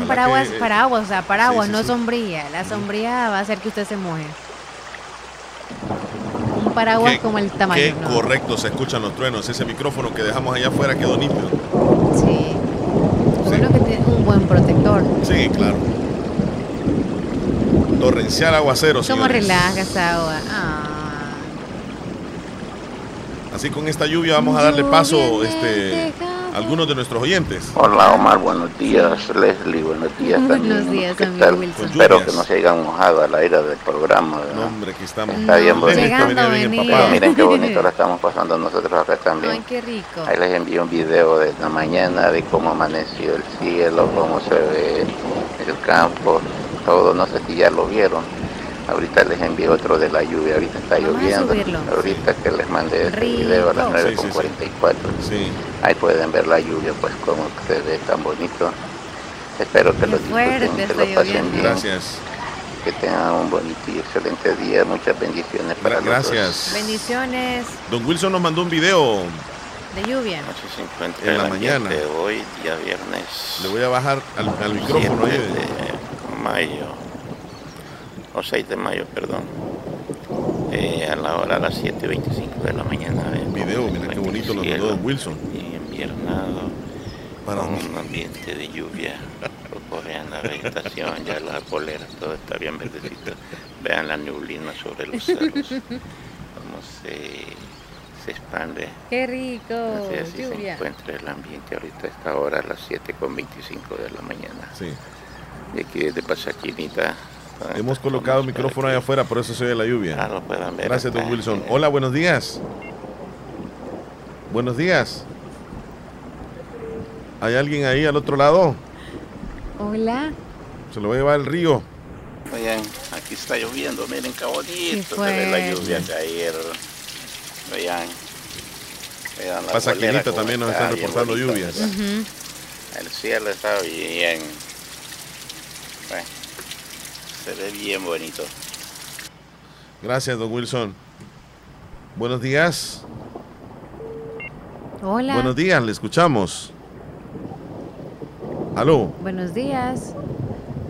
Un paraguas, que, eh, paraguas, o sea, paraguas, sí, sí, no sombrilla. La sombrilla va a hacer que usted se moje. Un paraguas Qué- como el tamaño. Qué ¿no? correcto se escuchan los truenos. Ese micrófono que dejamos allá afuera quedó nítido. Sí. Bueno que tiene un buen protector. Sí, claro. Torrencial aguacero, ¿Cómo señores. relaja esa agua? Ah. Así con esta lluvia vamos a darle paso este, a algunos de nuestros oyentes. Hola Omar, buenos días. Leslie, buenos días también. Buenos días, ¿Qué amigo tal? Wilson. Espero que no se hayan mojado a la ira del programa. ¿verdad? hombre, que estamos. Está bien bonito. Llegando, miren qué bonito la estamos pasando nosotros acá también. Ay, qué rico. Ahí les envío un video de la mañana de cómo amaneció el cielo, cómo se ve el campo, todo. No sé si ya lo vieron. Ahorita les envío otro de la lluvia, ahorita está Vamos lloviendo. Ahorita que les mandé este Rico. video a las Sí, sí, 9.44. Ahí pueden ver la lluvia, pues cómo se ve tan bonito. Espero que lo fuerte disfruten, que lo pasen lloviendo. bien. Gracias. Que tengan un bonito y excelente día. Muchas bendiciones para los dos. Gracias. Bendiciones Don Wilson nos mandó un video de lluvia. en la mañana. de hoy, día viernes. Le voy a bajar al, al micrófono ahí. 7 de mayo, o 6 de mayo, perdón. Eh, a la hora a las 7.25 de la mañana. Video, mira qué bonito lo mandó Don Wilson. Y inviernado, con un ambiente de lluvia. Correan la vegetación, ya las poleras, todo está bien verdecito. Vean la neblina sobre los cerros, cómo se, se expande. Qué rico. Así, así se lluvia. encuentra el ambiente ahorita a esta hora, a las 7.25 de la mañana. Sí. Y aquí desde Pasaquinita. Hemos colocado el micrófono ahí afuera, por eso se oye la lluvia. Puedan ver Gracias, don Wilson. Hola, buenos días. Buenos días. ¿Hay alguien ahí al otro lado? Hola. Se lo va a llevar el río. Oigan, aquí está lloviendo, miren qué bonito se ve la lluvia caer. Vean. Vean la Pasa bolera Quinita cómo también nos está, están reportando lluvias. El cielo está bien. Se ve bien bonito. Gracias, don Wilson. Buenos días. Hola. Buenos días, le escuchamos. Aló. Buenos días.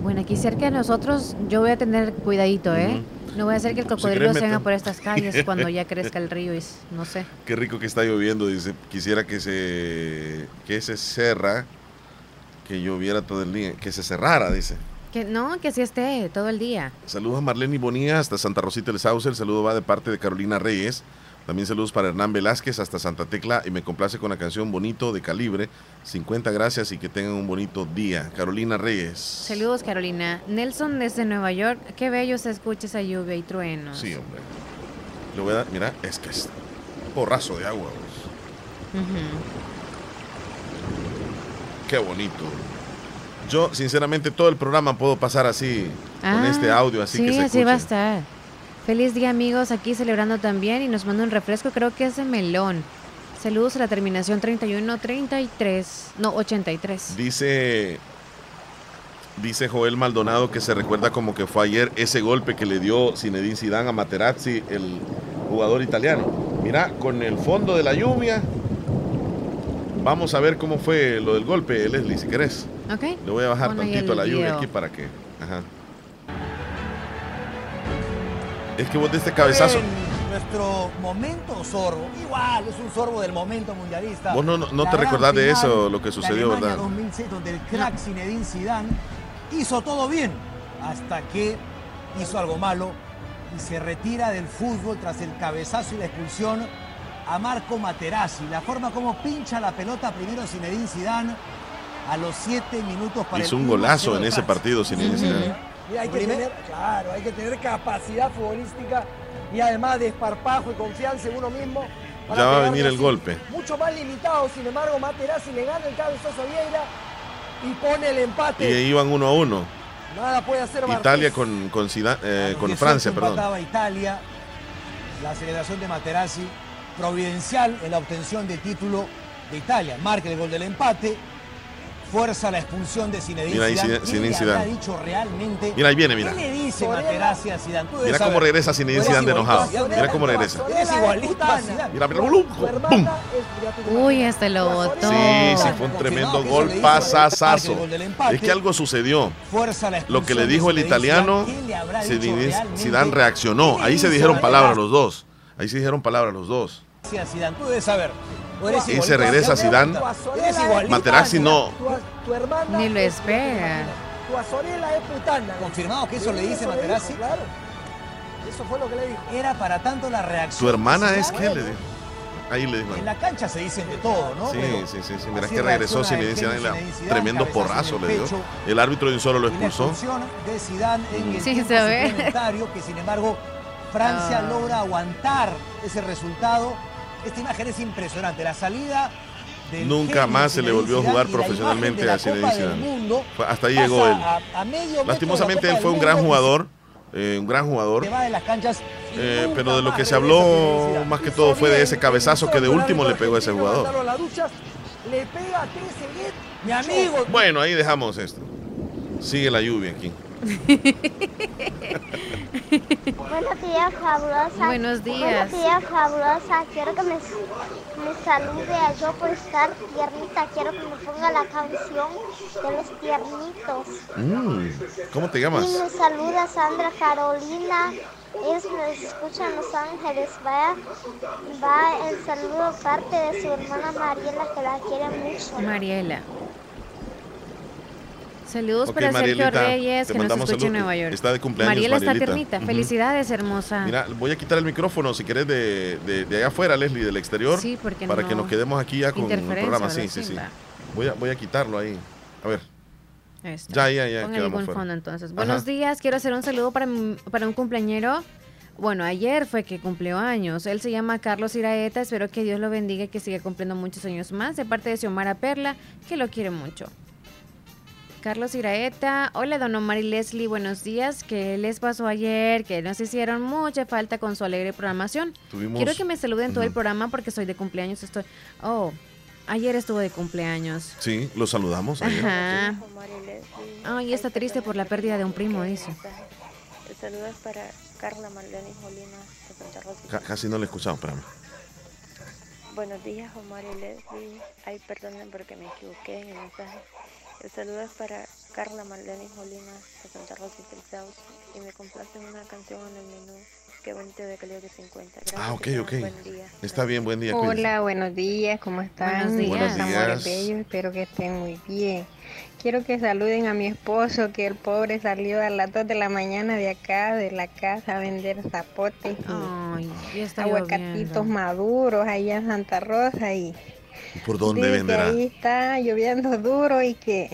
Bueno, aquí cerca de nosotros yo voy a tener cuidadito, ¿eh? No voy a hacer que el cocodrilo se venga por estas calles cuando ya crezca el río y no sé. Qué rico que está lloviendo, dice. Quisiera que se que se cerra, que lloviera todo el día, que se cerrara, dice. Que no, que así esté todo el día. Saludos a Marlene Bonilla hasta Santa Rosita del Sauce. El saludo va de parte de Carolina Reyes. También saludos para Hernán Velázquez hasta Santa Tecla y me complace con la canción Bonito de Calibre. 50 gracias y que tengan un bonito día. Carolina Reyes. Saludos, Carolina. Nelson desde Nueva York. Qué bello se escucha esa lluvia y truenos. Sí, hombre. Le voy a dar, mira, es que es porrazo de agua. Qué bonito. Yo, sinceramente, todo el programa puedo pasar así, con Ah, este audio, así sí, que se así va a estar. Feliz día, amigos. Aquí celebrando también y nos manda un refresco. Creo que es de melón. Saludos a la terminación 3133. No, 83. Dice, dice Joel Maldonado que se recuerda como que fue ayer ese golpe que le dio Zinedine Zidane a Materazzi, el jugador italiano. Mira, con el fondo de la lluvia, vamos a ver cómo fue lo del golpe, Leslie, si querés. Ok. Le voy a bajar Pon tantito a la lluvia aquí para que... Ajá. Es que vos de este cabezazo... En nuestro momento sorbo, igual es un sorbo del momento mundialista. Vos no, no, te recordás de eso, lo que sucedió, ¿verdad? 2006, donde el crack Zinedine Zidane hizo todo bien hasta que hizo algo malo y se retira del fútbol tras el cabezazo y la expulsión a Marco Materazzi. La forma como pincha la pelota primero Zinedine Zidane a los 7 minutos para Hizo el un 1 a golazo 0 en de ese partido, Zidane. Y hay que tener, claro, hay que tener capacidad futbolística y además desparpajo y confianza en uno mismo. Ya va a venir el así. golpe. Mucho más limitado, sin embargo, Materazzi le gana el cabezazo a Vieira y pone el Y empate. iban uno a uno. Nada puede hacer Marqués. Italia con, con, Zidane- eh, con 18 Francia, perdón. Italia. La celebración de Materazzi, providencial en la obtención del título de Italia. Marca el gol del empate. Fuerza la expulsión de Zinedine Mira ahí Zidane. Zidane- ¿Qué Zinedine Zidane. dicho realmente? Mira, ahí viene, mira. ¿Qué le dice Materazzi a Zidane? Mira cómo regresa Zinedine Zidane de enojado. Mira cómo regresa. Eres igualito a Zidane. Mira, mira. Uy, hasta lo botó. Sí, sí, fue un tremendo gol pasasazo. Es que algo sucedió. Lo que le dijo el italiano, Zidane. Reaccionó. ¿Qué le Ahí se dijeron palabras los dos. Ahí se dijeron palabras los dos. Zidane? Tú debes saber. Y se regresa Zidane. Materazzi no. Ni lo es- espera. Tu azorela es putana. Confirmado que eso le dice Materazzi. claro. Eso fue lo que le dijo. Era para tanto la reacción. Tu hermana es que le dijo. Ahí le dijo. En la cancha se dicen de todo, ¿no? Sí, Pero sí, sí, sí. Mira así que regresó Zinedine Zidane, Tremendo porrazo le dio. El árbitro de un solo lo expulsó. expulsión de Zidane en el Sí, se ve. que sin embargo Francia Ah. logra aguantar ese resultado. Esta imagen es impresionante. La salida Nunca más se le volvió a jugar profesionalmente a Zinedine Zidane. Hasta ahí llegó él. a- Lastimosamente él fue del un gran jugador, eh, un gran jugador. Eh, pero de lo que se habló más que todo fue de ese cabezazo que de último le pegó a ese jugador. Mandaron a la ducha, le pega a 13 get. Mi amigo. Bueno, ahí dejamos esto. Sigue la lluvia aquí. Buenos días, fabulosa. Buenos días. Buenos días, fabulosa. Quiero que me, me salude a yo por estar tiernita. Quiero que me ponga la canción de los tiernitos. Mm, ¿Cómo te llamas? Y me saluda Sandra Carolina. Ellos me escuchan en Los Ángeles. Va, va el saludo parte de su hermana Mariela, que la quiere mucho. Mariela. Saludos para Sergio Marielita, Reyes, te que nos escucha en. Nueva York. Está de cumpleaños, Mariela está. Ujú. Felicidades, hermosa. Mira, voy a quitar el micrófono si querés de, de, de allá afuera, Leslie, del exterior. Sí, porque Para no- que nos quedemos aquí ya con el programa. Sí, sí, Sí. Voy a, voy a quitarlo ahí. A ver. Está. Ya, ya, ya. Pon el buen fondo entonces. Ajá. Buenos días, quiero hacer un saludo para, para un cumpleañero. Bueno, ayer fue que cumplió años. Él se llama Carlos Iraeta. Espero que Dios lo bendiga y que siga cumpliendo muchos años más. De parte de Xiomara Perla, que lo quiere mucho. Carlos Iraeta. Hola, don Omar y Leslie. Buenos días. ¿Qué les pasó ayer? Que nos hicieron mucha falta con su alegre programación. Tuvimos- Quiero que me saluden todo el programa porque soy de cumpleaños. Estoy. Oh, ayer estuvo de cumpleaños. Sí, lo saludamos ayer. Ajá. Ay, está triste por la pérdida de un primo, dice. Saludos para Carla Marlene Molina de Santa Rosa. Ca- casi no le escuchamos, espérame. Buenos días, Omar y Leslie. Ay, perdonen porque me equivoqué en el mensaje. El saludo es para Carla Marlene Molina de Santa Rosa y me complacen una canción en el menú Qué bonito de calidad que se encuentra. Gracias, Ah, ok, ok. buen día. Está bien, buen día. cuídense. Hola, buenos días, ¿cómo están? Buenos días. Buenos amores días. bellos, espero que estén muy bien. Quiero que saluden a mi esposo, que el pobre salió a las 2 de la mañana de acá, de la casa, a vender zapotes y Ay, aguacatitos lloviendo. maduros allá en Santa Rosa y ¿Por dónde venderá? ahí está lloviendo duro y que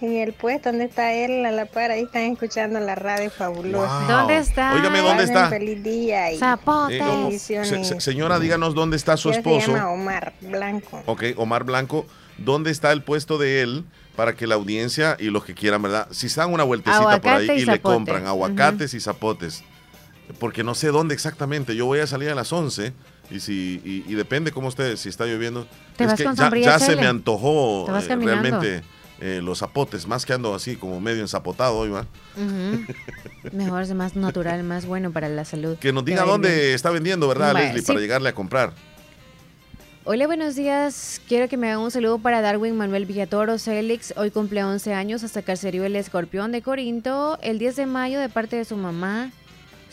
en el puesto donde está él, a la par, ahí están escuchando la radio fabulosa. Wow. ¿Dónde está? Óigame, ¿dónde está? feliz día y Eh, se- se- señora, díganos dónde está su esposo. Se llama Omar Blanco. Ok, Omar Blanco, ¿dónde está el puesto de él para que la audiencia y los que quieran, ¿verdad? Si se dan una vueltecita por ahí y y, le zapote. compran aguacates y zapotes, porque no sé dónde exactamente, yo voy a salir a las 11 y si y, y depende cómo esté, si está lloviendo. Te es vas que con ya, se me antojó eh, realmente eh, los zapotes, más que ando así como medio ensapotado hoy, ¿va? Mejor, es más natural, más bueno para la salud. Que nos diga bien. dónde está vendiendo, ¿verdad, Leslie? sí. Para llegarle a comprar. Hola, buenos días. Quiero que me hagan un saludo para Darwin Manuel Villatoro Célix. Hoy cumple 11 años hasta Caserío el Escorpión de Corinto. El 10 de mayo de parte de su mamá.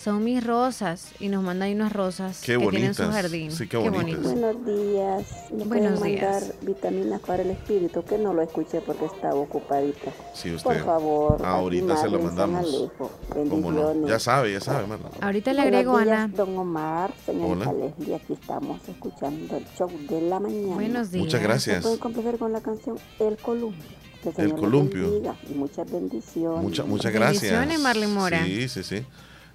Son mis rosas. Y nos mandan ahí unas rosas Qué que tienen en su bonitas. jardín. Sí, qué bonitas. Buenos días. ¿Me Buenos pueden mandar días. vitaminas para el espíritu? Que no lo escuché porque estaba ocupadita. Sí, usted. Por favor. aquí Ahorita se lo mandamos. Ya sabe, ya sabe, Marla. Ahorita le Buenos agrego, días, Ana. Don Omar, señorita Hola. Leslie, aquí estamos escuchando el show de la mañana. Buenos días. Muchas gracias. ¿Me pueden complacer con la canción El Columpio? El Columpio. bendiga y muchas bendiciones. Mucha- muchas gracias. Bendiciones, Marlene Mora. Sí, sí, sí.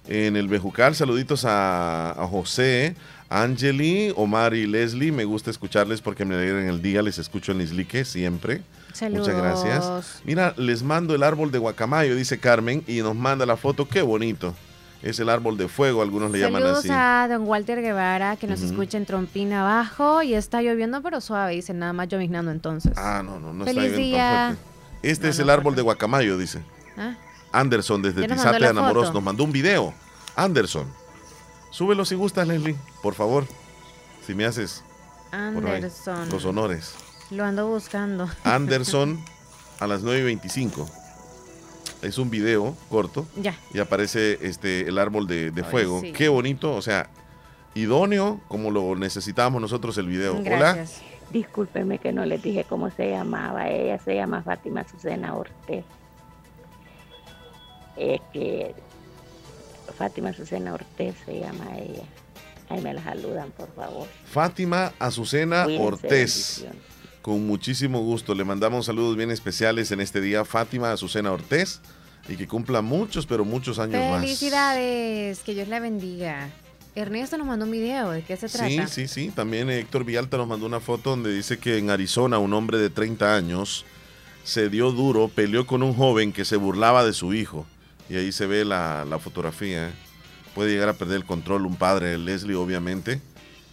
En el Bejucal, saluditos a, a José, Angeli, Omar y Leslie. Me gusta escucharles porque me alegran el día. Les escucho en Islique siempre. Saludos. Muchas gracias. Mira, les mando el árbol de guacamayo, dice Carmen, y nos manda la foto. Qué bonito. Es el árbol de fuego, algunos le llaman Saludos así. a don Walter Guevara que nos Ujú. escucha en Trompina abajo y está lloviendo pero suave, dice nada más lloviznando entonces. Ah, no, no, no Feliz está fuerte. Este es el árbol de guacamayo, dice. Ah, Anderson desde Tizate foto. nos mandó un video. Anderson, súbelo si gustas, Leslie, por favor. Si me haces ahí Anderson. los honores. Lo ando buscando. Anderson a las 9.25. Es un video corto Ya. y aparece este el árbol de, de Ay, fuego. sí. Qué bonito, o sea, idóneo como lo necesitábamos nosotros el video. Hola. Gracias. Discúlpeme que no les dije cómo se llamaba. Ella se llama Fátima Azucena Ortez. Es que Fátima Azucena Ortez se llama ella. Ahí me la saludan, por favor. Fátima Azucena Cuídense, Ortez. Con muchísimo gusto. Le mandamos saludos bien especiales en este día, Fátima Azucena Ortez. Y que cumpla muchos, pero muchos años más. Felicidades, que Dios la bendiga. Ernesto nos mandó un video, ¿de qué se trata? Sí, sí, sí. También Héctor Villalta nos mandó una foto donde dice que en Arizona un hombre de 30 años se dio duro, peleó con un joven que se burlaba de su hijo. Y ahí se ve la, la fotografía. Puede llegar a perder el control un padre, Leslie, obviamente,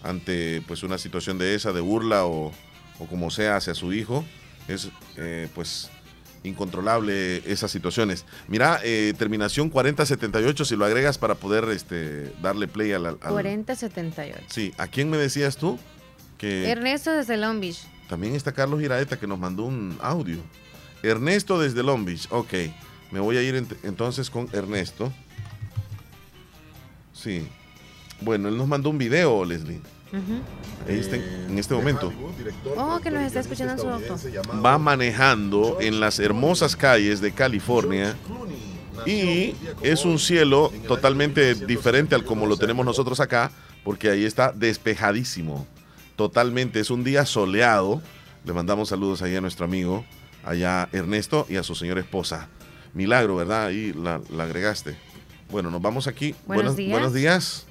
ante pues una situación de esa, de burla o, o como sea hacia su hijo. Es eh, pues incontrolable esas situaciones. Mira, eh, terminación 4078, si lo agregas para poder este, darle play al, al- 4078. Sí, ¿a quién me decías tú? Que Ernesto desde Long Beach. también está Carlos Iraeta que nos mandó un audio. Ernesto desde Long Beach. Ok, me voy a ir ent- entonces con Ernesto. Sí. Bueno, él nos mandó un video, Leslie. Ahí está en, en este momento. Oh, que nos está escuchando en su auto. Va manejando en las hermosas calles de California y es un cielo totalmente diferente al como lo tenemos nosotros acá, porque ahí está despejadísimo. Totalmente, es un día soleado. Le mandamos saludos ahí a nuestro amigo, allá Ernesto y a su señora esposa. Milagro, ¿verdad? Ahí la, la agregaste. Bueno, nos vamos aquí. Buenos días. Buenos días.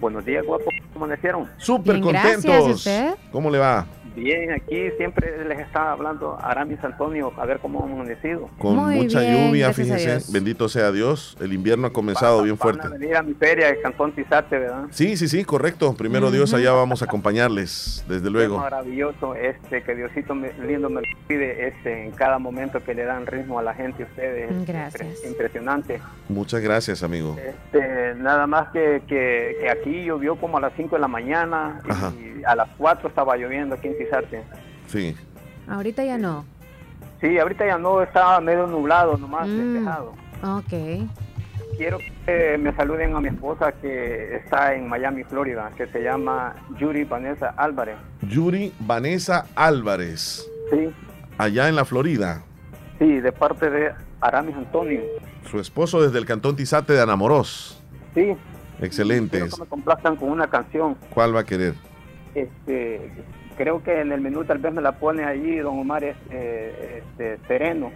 Buenos días, guapo. ¿Cómo amanecieron? Súper gracias, contentos. ¿y usted? ¿Cómo le va? Bien, aquí siempre les estaba hablando Aramis Antonio a ver cómo han amanecido. Con Muy mucha bien, lluvia. Dios. Bendito sea Dios. El invierno ha comenzado bien Van a fuerte. venir a mi feria de Cantón Tizate, ¿verdad? Sí, sí, sí, correcto. Primero Dios, allá vamos a acompañarles, desde luego. maravilloso, este, que Diosito me- lindo me lo pide este, en cada momento que le dan ritmo a la gente, ustedes. Gracias. Impresionante. Muchas gracias, amigo. Este, nada más que, que, que aquí llovió como a las 5 de la mañana Ajá. y a las 4 estaba lloviendo aquí en Sí. Ahorita ya no. Sí, ahorita ya no estaba medio nublado nomás, Mm. despejado. Ok. Quiero, Eh, me saluden a mi esposa que está en Miami, Florida, que se llama Yuri Vanessa Álvarez. Yuri Vanessa Álvarez. Sí. Allá en la Florida. Sí, de parte de Aramis Antonio. Su esposo desde el cantón Tizate de Anamorós. Sí. Excelente. Quiero que me complazcan con una canción. ¿Cuál va a querer? Este, creo que en el menú tal vez me la pone allí, don Omar, es, eh, este, Sereno.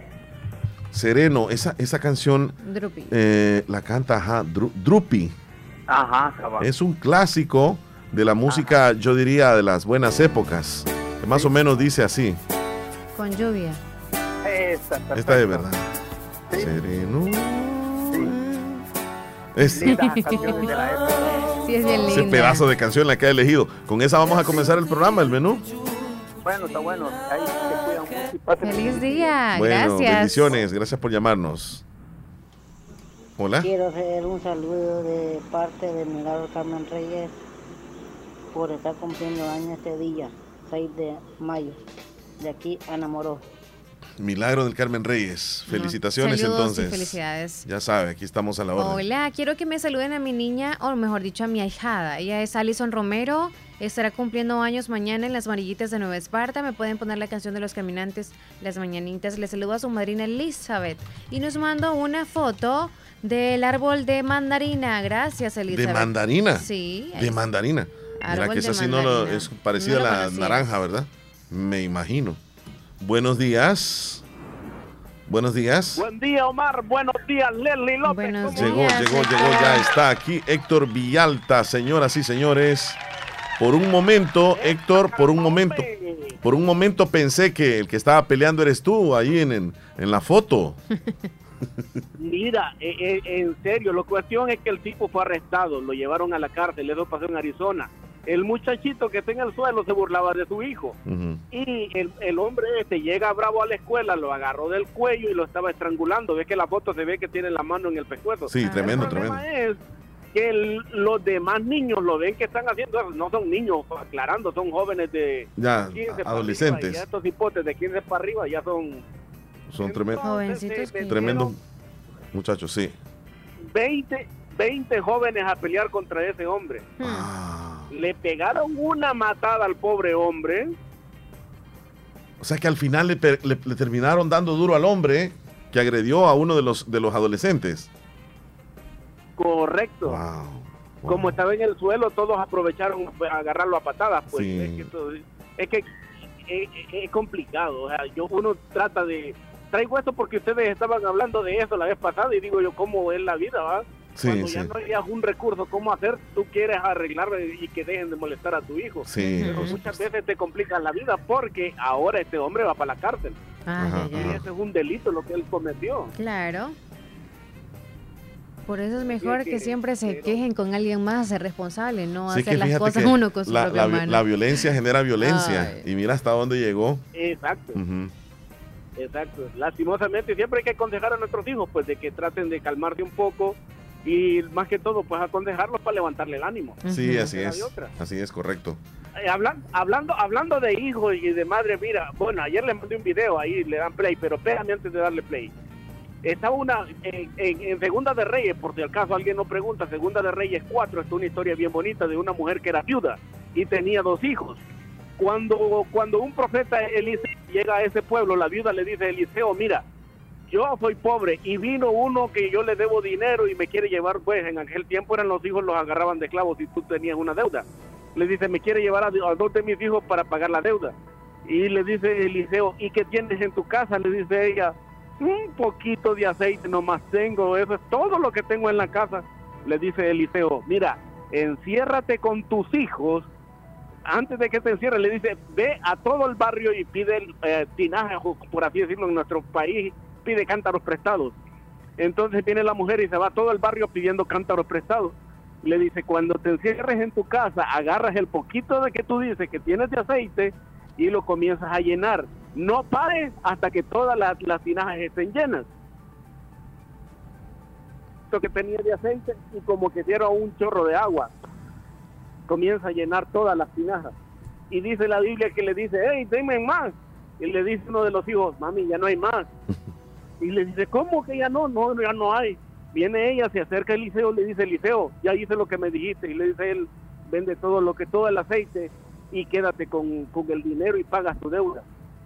Sereno, esa, esa canción Drupi. eh, la canta ajá, Dru- Drupi. Ajá, cabal. Es un clásico de la música, yo diría, de las buenas épocas. Que más o menos dice así. Con lluvia. Esa, Esta es verdad. Sereno. Es, de la época. Sí, es bien ese pedazo de canción la que ha elegido. Con esa vamos a comenzar el programa, el menú. Bueno, está bueno. Ahí se cuidan Feliz día. Bueno, Gracias. bendiciones. Gracias por llamarnos. Hola. Quiero hacer un saludo de parte de Milagro Carmen Reyes por estar cumpliendo años este día, 6 de mayo. De aquí a Namoró. Milagro del Carmen Reyes. Felicitaciones Saludos y entonces. felicidades. Ya sabe, aquí estamos a la orden. Hola, quiero que me saluden a mi niña, o mejor dicho, a mi ahijada. Ella es Alison Romero. Estará cumpliendo años mañana en las Marillitas de Nueva Esparta. Me pueden poner la canción de los caminantes, las mañanitas. Le saludo a su madrina Elizabeth. Y nos mando una foto del árbol de mandarina. Gracias, Elizabeth. ¿De mandarina? Sí. De mandarina. Mira Árbol que esa de sí no lo- es parecida No a la conocía. naranja, ¿verdad? Me imagino. Buenos días. Buenos días. Buen día, Omar. Buenos días, Leslie López. ¿Cómo Llegó, llegó, llegó, ya está aquí Héctor Villalta, señoras y señores. Por un momento, Héctor, por un momento, por un momento pensé que el que estaba peleando eres tú ahí en, en, en la foto. Mira, eh, eh, en serio, la cuestión es que el tipo fue arrestado, lo llevaron a la cárcel, eso pasó en Arizona. El muchachito que está en el suelo se burlaba de su hijo. Y el, el hombre este llega bravo a la escuela, lo agarró del cuello y lo estaba estrangulando. Ve que la foto se ve que tiene la mano en el pescuezo. Sí, tremendo, el tremendo. es que el- los demás niños lo ven que están haciendo eso. No son niños, aclarando, son jóvenes de Ya, 15 para adolescentes. arriba, y estos hipotes de 15 para arriba ya son Son. Jovencitos que- Tremendos muchachos, sí. 20, 20 jóvenes a pelear contra ese hombre. Le pegaron una matada al pobre hombre. O sea que al final le, per- le- le terminaron dando duro al hombre que agredió a uno de los, de los adolescentes. Correcto. Como estaba en el suelo, todos aprovecharon a agarrarlo a patadas. Pues Sí. es que, esto- es, que es, es- es complicado. O sea, yo uno trata de. Traigo esto porque ustedes estaban hablando de eso la vez pasada y digo yo, ¿cómo es la vida? ¿va? Sí, Cuando sí. ya no hayas un recurso, ¿cómo hacer? Tú quieres arreglar y que dejen de molestar a tu hijo. Sí, Pero muchas veces te complican la vida porque ahora este hombre va para la cárcel. Ay, ay, Y ay. ese es un delito lo que él cometió. Claro. Por eso es mejor que siempre se quejen con alguien más, ser responsable, no Sí, hacer las cosas uno con su la, propia la vi- mano. la violencia genera violencia. Ay. Y mira hasta dónde llegó. Exacto. Exacto. Lastimosamente siempre hay que aconsejar a nuestros hijos pues de que traten de calmarse un poco y más que todo pues aconsejarlos para levantarle el ánimo. Sí, No así es. Así es, correcto. Eh, hablan- hablando hablando de hijos y de madre, mira, bueno, ayer le mandé un video ahí, le dan play, pero espérame antes de darle play. Está una, en, en- en Segunda de Reyes, por si acaso alguien no pregunta, Segunda de Reyes 4, está una historia bien bonita de una mujer que era viuda y tenía dos hijos. Cuando, cuando un profeta Eliseo llega a ese pueblo, la viuda le dice a Eliseo, mira, yo soy pobre y vino uno que yo le debo dinero y me quiere llevar, pues en aquel tiempo eran los hijos los agarraban de clavos y tú tenías una deuda. Le dice, me quiere llevar a, dos de mis hijos para pagar la deuda. Y le dice Eliseo, ¿y qué tienes en tu casa? Le dice ella, un poquito de aceite nomás tengo, eso es todo lo que tengo en la casa. Le dice Eliseo, mira, enciérrate con tus hijos. Antes de que te encierres, le dice, ve a todo el barrio y pide eh, tinaje, por así decirlo, en nuestro país, pide cántaros prestados. Entonces viene la mujer y se va a todo el barrio pidiendo cántaros prestados. Le dice, cuando te encierres en tu casa, agarras el poquito de que tú dices que tienes de aceite y lo comienzas a llenar. No pares hasta que todas las, tinajas estén llenas. Lo que tenía de aceite y como que diera un chorro de agua. Comienza a llenar todas las tinajas. Y dice la Biblia que le dice, hey, denme más. Y le dice uno de los hijos, mami, ya no hay más. Y le dice, ¿cómo que ya no? No, ya no hay. Viene ella, se acerca a Eliseo, le dice, Eliseo, ya hice lo que me dijiste. Y le dice él, vende todo lo que, todo el aceite y quédate con, con el dinero y pagas tu deuda.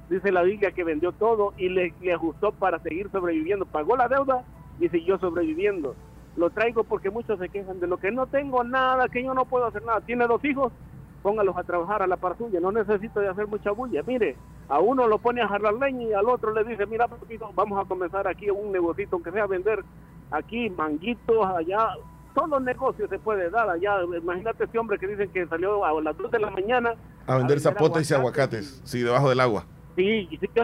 Dice la Biblia que vendió todo y le, le ajustó para seguir sobreviviendo. Pagó la deuda y siguió sobreviviendo. Lo traigo porque muchos se quejan de lo que no tengo nada, que yo no puedo hacer nada. Tiene dos hijos, póngalos a trabajar a la par suya. No necesito de hacer mucha bulla. Mire, a uno lo pone a jalar leña y al otro le dice, mira, poquito, vamos a comenzar aquí un negocito, aunque sea vender aquí manguitos, allá. Todos los negocios se puede dar allá. Imagínate este hombre que dicen que salió a las 2 de la mañana. A vender zapotes y aguacates, sí, debajo del agua. Sí, yo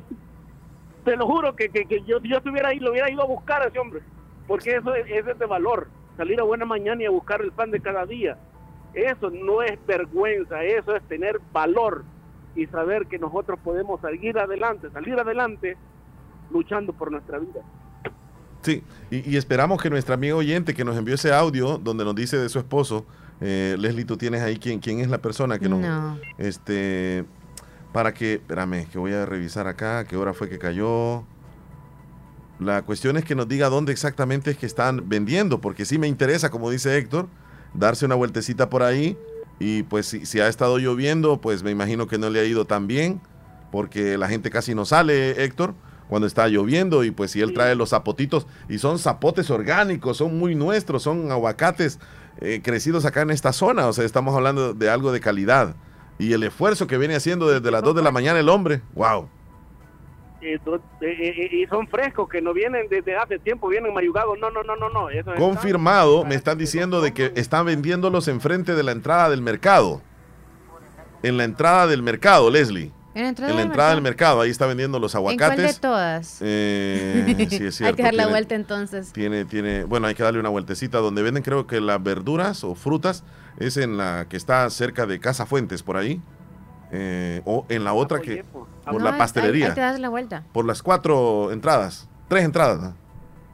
te lo juro que, que, que yo, yo estuviera ahí, lo hubiera ido a buscar a ese hombre. Porque eso es, eso es de valor. Salir a buena mañana y a buscar el pan de cada día. Eso no es vergüenza, eso es tener valor y saber que nosotros podemos salir adelante, salir adelante luchando por nuestra vida. Sí, y, y esperamos que nuestra amiga oyente que nos envió ese audio donde nos dice de su esposo, eh, Leslie, tú tienes ahí quién, quién es la persona que nos... No. Este, para que, espérame, que voy a revisar acá, qué hora fue que cayó. La cuestión es que nos diga dónde exactamente es que están vendiendo, porque sí me interesa, como dice Héctor, darse una vueltecita por ahí. Y pues si, si ha estado lloviendo, pues me imagino que no le ha ido tan bien, porque la gente casi no sale, Héctor, cuando está lloviendo. Y pues si él trae los zapotitos, y son zapotes orgánicos, son muy nuestros, son aguacates eh, crecidos acá en esta zona. O sea, estamos hablando de algo de calidad. Y el esfuerzo que viene haciendo desde las 2 de la mañana el hombre, wow. Y, to- eh, eh, y son frescos, que no vienen desde hace tiempo, vienen mayugados. No, no, no, no, no. Eso es- Confirmado, me están diciendo de que están vendiéndolos enfrente de la entrada del mercado. En la entrada del mercado, Leslie. En la entrada, En la del entrada del mercado. mercado, ahí está vendiendo los ¿En cuál de aguacates. todas? Eh, sí, es Hay que dar la tiene- vuelta entonces. Tiene, tiene, bueno, hay que darle una vueltecita. Donde venden, creo que las verduras o frutas es en la que está cerca de Casa Fuentes, por ahí. Eh, o en la otra que, por No, la pastelería. Ahí te das la vuelta. Por las cuatro entradas. Tres entradas. ¿no?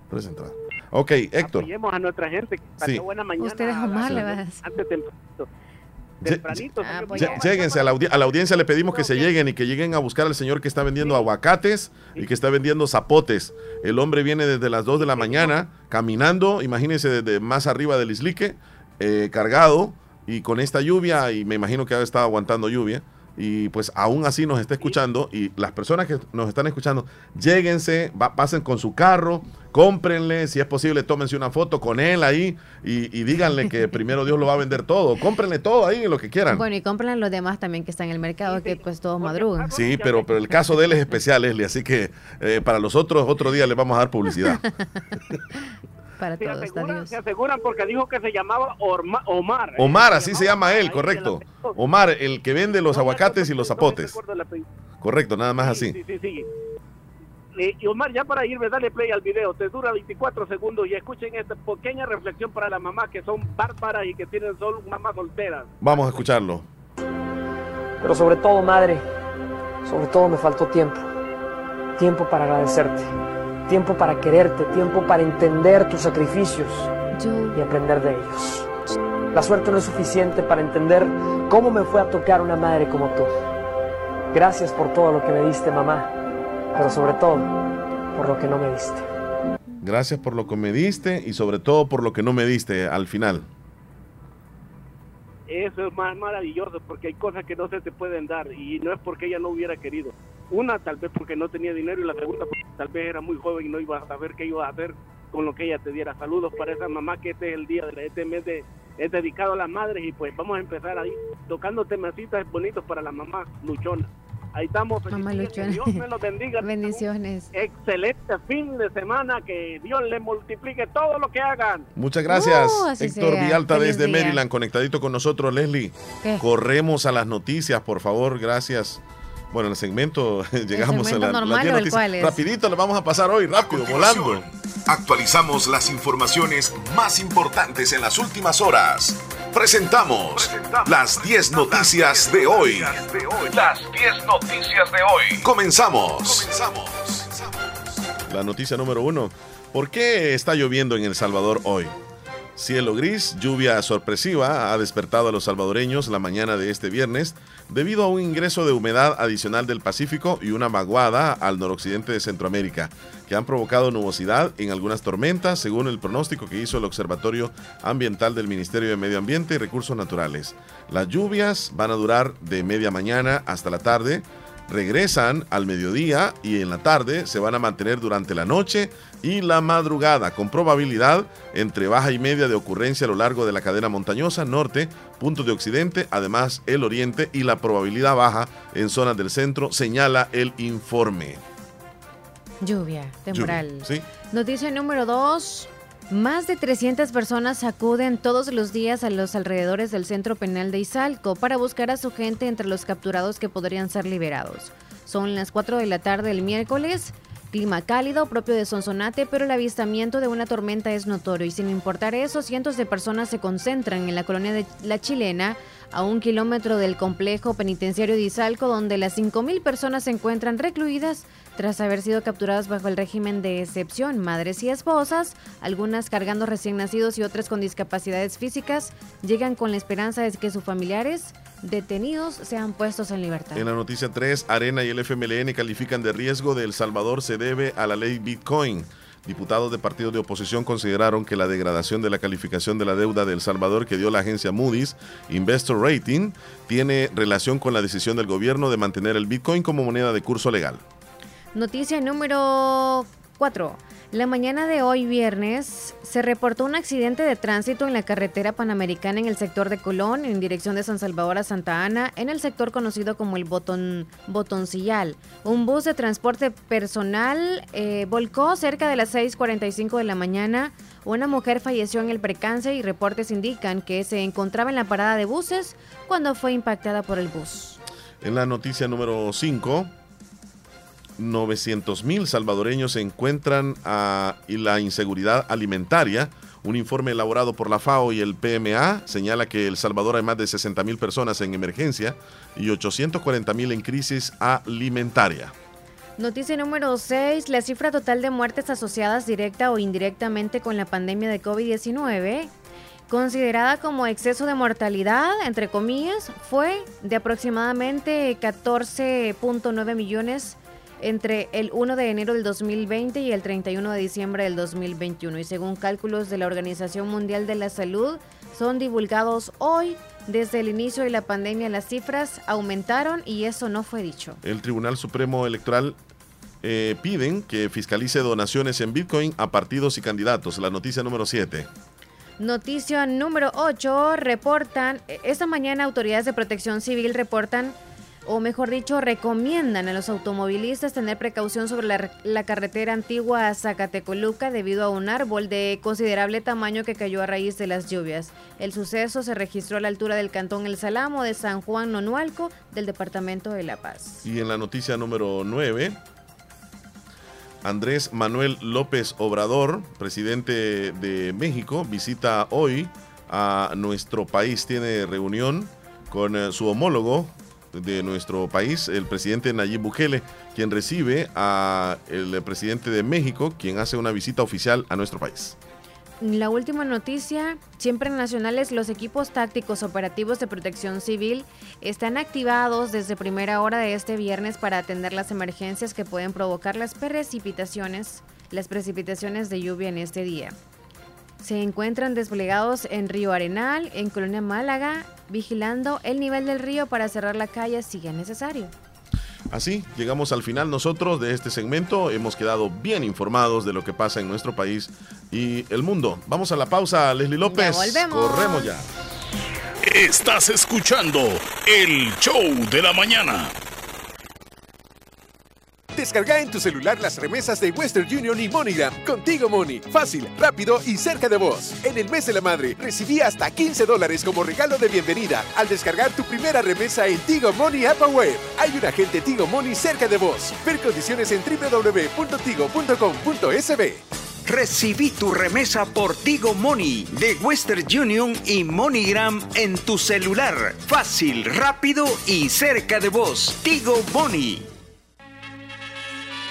Tres entradas. Ok, Héctor. Apoyemos a nuestra gente. que Sí. buena mañana. Ustedes a Omar las- le vas. Antes tempranito. Tempranito. Lléguense a la, a la audiencia, le pedimos que se lleguen y que lleguen a buscar al señor que está vendiendo aguacates y que está vendiendo zapotes. El hombre viene desde las 2 de la mañana caminando, imagínense desde más arriba del islique, eh, cargado y con esta lluvia, y me imagino que ha estado aguantando lluvia. Y pues aún así nos está escuchando y las personas que nos están escuchando, lléguense, va- pasen con su carro, cómprenle, si es posible, tómense una foto con él ahí y, y díganle que primero Dios lo va a vender todo. Cómprenle todo ahí, lo que quieran. Bueno, y compran los demás también que están en el mercado, que pues todos madrugan. Sí, pero, pero el caso de él es especial, Leslie, así que eh, para los otros otro día les vamos a dar publicidad. Para Se todos, aseguran, adiós. se aseguran porque dijo que se llamaba Orma- Omar. ¿eh? Omar, así se llama él, correcto. Omar, el que vende los aguacates y los zapotes. Correcto, nada más así. Sí, sí, sí. Eh, y Omar, ya para irme, dale play al video. Te dura 24 segundos y escuchen esta pequeña reflexión para las mamás que son bárbaras y que tienen solo mamás solteras. Vamos a escucharlo. Pero sobre todo, madre, sobre todo me faltó tiempo. Tiempo para agradecerte. Tiempo para quererte. Tiempo para entender tus sacrificios y aprender de ellos. La suerte no es suficiente para entender cómo me fue a tocar una madre como tú. Gracias por todo lo que me diste, mamá. Pero sobre todo, por lo que no me diste. Gracias por lo que me diste y sobre todo por lo que no me diste al final. Eso es más maravilloso porque hay cosas que no se te pueden dar y no es porque ella no hubiera querido. Una, tal vez porque no tenía dinero y la segunda, porque tal vez era muy joven y no iba a saber qué iba a hacer con lo que ella te diera. Saludos para esa mamá que este es el día de este mes es dedicado a las madres y pues vamos a empezar ahí tocando temasitas bonitos para la mamá luchona. Ahí estamos. Mamá Que. Dios me los bendiga. Bendiciones. Excelente fin de semana. Que Dios les multiplique todo lo que hagan. Muchas gracias, Uh, Héctor sea. Vialta Feliz desde día. Maryland, conectadito con nosotros, Leslie. ¿Qué? Corremos a las noticias, por favor, gracias. Bueno, en el segmento llegamos segmento a la, normal las 10 o el noticias. cuál es? Rapidito, le vamos a pasar hoy, rápido, volando. Actualizamos las informaciones más importantes en las últimas horas. Presentamos las 10 noticias de hoy. Las 10 noticias de hoy. Comenzamos. La noticia número uno. ¿Por qué está lloviendo en El Salvador hoy? Cielo gris, lluvia sorpresiva ha despertado a los salvadoreños la mañana de este viernes debido a un ingreso de humedad adicional del Pacífico y una vaguada al noroccidente de Centroamérica, que han provocado nubosidad en algunas tormentas, según el pronóstico que hizo el Observatorio Ambiental del Ministerio de Medio Ambiente y Recursos Naturales. Las lluvias van a durar de media mañana hasta la tarde regresan al mediodía y en la tarde se van a mantener durante la noche y la madrugada, con probabilidad entre baja y media de ocurrencia a lo largo de la cadena montañosa norte, puntos de occidente, además el oriente y la probabilidad baja en zonas del centro, señala el informe. Lluvia temporal. Lluvia, ¿sí? Noticia número 2. Más de 300 personas acuden todos los días a los alrededores del centro penal de Izalco para buscar a su gente entre los capturados que podrían ser liberados. Son las 4 de la tarde del miércoles. Clima cálido propio de Sonsonate, pero el avistamiento de una tormenta es notorio y sin importar eso, cientos de personas se concentran en la colonia de La Chilena, a un kilómetro del complejo penitenciario de Izalco, donde las 5.000 personas se encuentran recluidas tras haber sido capturadas bajo el régimen de excepción, madres y esposas, algunas cargando recién nacidos y otras con discapacidades físicas, llegan con la esperanza de que sus familiares detenidos sean puestos en libertad. En la noticia 3, Arena y el FMLN califican de riesgo de El Salvador se debe a la ley Bitcoin. Diputados de partidos de oposición consideraron que la degradación de la calificación de la deuda de El Salvador que dio la agencia Moody's Investor Rating tiene relación con la decisión del gobierno de mantener el Bitcoin como moneda de curso legal. Noticia número 4. La mañana de hoy viernes se reportó un accidente de tránsito en la carretera panamericana en el sector de Colón, en dirección de San Salvador a Santa Ana, en el sector conocido como el Botón, Botoncillal. Un bus de transporte personal eh, volcó cerca de las 6.45 de la mañana. Una mujer falleció en el percance y reportes indican que se encontraba en la parada de buses cuando fue impactada por el bus. En la noticia número 5, 900 mil salvadoreños se encuentran a la inseguridad alimentaria. Un informe elaborado por la FAO y el PMA señala que El Salvador hay más de 60 mil personas en emergencia y 840 mil en crisis alimentaria. Noticia número 6. La cifra total de muertes asociadas directa o indirectamente con la pandemia de COVID-19, considerada como exceso de mortalidad, entre comillas, fue de aproximadamente 14.9 millones entre el 1 de enero del 2020 y el 31 de diciembre del 2021. Y según cálculos de la Organización Mundial de la Salud, son divulgados hoy. Desde el inicio de la pandemia las cifras aumentaron y eso no fue dicho. El Tribunal Supremo Electoral eh, piden que fiscalice donaciones en Bitcoin a partidos y candidatos. La noticia número 7. Noticia número 8. Reportan, esta mañana autoridades de protección civil reportan o mejor dicho, recomiendan a los automovilistas tener precaución sobre la, carretera antigua a Zacatecoluca debido a un árbol de considerable tamaño que cayó a raíz de las lluvias. El suceso se registró a la altura del cantón El Salamo de San Juan Nonualco del departamento de La Paz. Y en la noticia número 9, Andrés Manuel López Obrador, presidente de México, visita hoy a nuestro país. Tiene reunión con eh, su homólogo de nuestro país, el presidente Nayib Bukele, quien recibe a el presidente de México, quien hace una visita oficial a nuestro país. La última noticia, siempre nacionales, los equipos tácticos operativos de protección civil están activados desde primera hora de este viernes para atender las emergencias que pueden provocar las precipitaciones, las precipitaciones de lluvia en este día. Se encuentran desplegados en Río Arenal, en Colonia Málaga, vigilando el nivel del río para cerrar la calle si es necesario. Así, llegamos al final nosotros de este segmento. Hemos quedado bien informados de lo que pasa en nuestro país y el mundo. Vamos a la pausa, Leslie López. Ya volvemos. Corremos ya. Estás escuchando el show de la mañana. Descarga en tu celular las remesas de Western Union y MoneyGram. Contigo Money. Fácil, rápido y cerca de vos. En el mes de la madre, recibí hasta 15 dólares como regalo de bienvenida al descargar tu primera remesa en Tigo Money App Web. Hay un agente Tigo Money cerca de vos. Ver condiciones en www.tigo.com.sb. Recibí tu remesa por Tigo Money de Western Union y MoneyGram en tu celular. Fácil, rápido y cerca de vos. Tigo Money.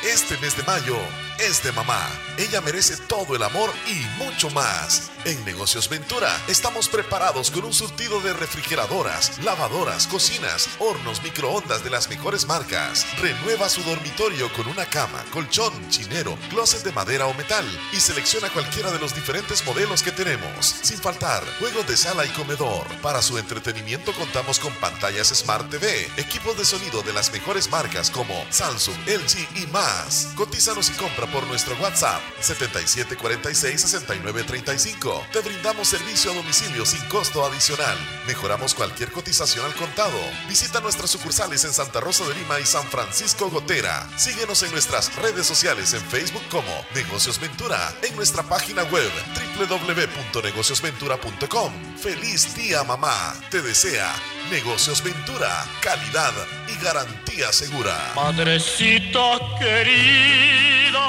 Este mes de mayo, es de mamá. Ella merece todo el amor y mucho más. En Negocios Ventura estamos preparados con un surtido de refrigeradoras, lavadoras, cocinas, hornos, microondas de las mejores marcas. Renueva su dormitorio con una cama, colchón, chinero, closet de madera o metal y selecciona cualquiera de los diferentes modelos que tenemos. Sin faltar, juegos de sala y comedor. Para su entretenimiento contamos con pantallas Smart TV, equipos de sonido de las mejores marcas como Samsung, LG y más. Cotízanos y compra por nuestro WhatsApp 7746-6935. Te brindamos servicio a domicilio sin costo adicional. Mejoramos cualquier cotización al contado. Visita nuestras sucursales en Santa Rosa de Lima y San Francisco Gotera. Síguenos en nuestras redes sociales en Facebook como Negocios Ventura, en nuestra página web www.negociosventura.com. ¡Feliz día, mamá! Te desea Negocios Ventura, calidad y garantía segura. Madrecita querida.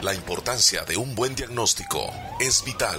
La importancia de un buen diagnóstico es vital.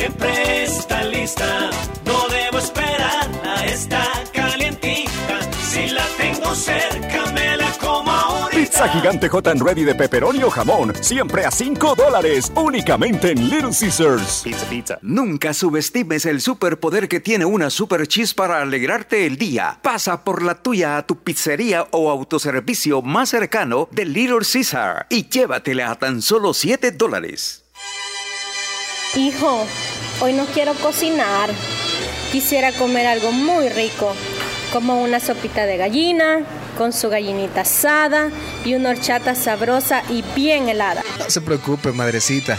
siempre está lista. No debo esperar a esta calientita. Si la tengo cerca, me la como ahorita. Pizza gigante hot and ready de pepperoni o jamón, siempre a 5 dólares, únicamente en Little Caesars. Pizza, pizza. Nunca subestimes el superpoder que tiene una super cheese para alegrarte el día. Pasa por la tuya a tu pizzería o autoservicio más cercano de Little Caesar y llévatela a tan solo 7 dólares. Hijo, hoy no quiero cocinar. Quisiera comer algo muy rico, como una sopita de gallina, con su gallinita asada y una horchata sabrosa y bien helada. No se preocupe, madrecita.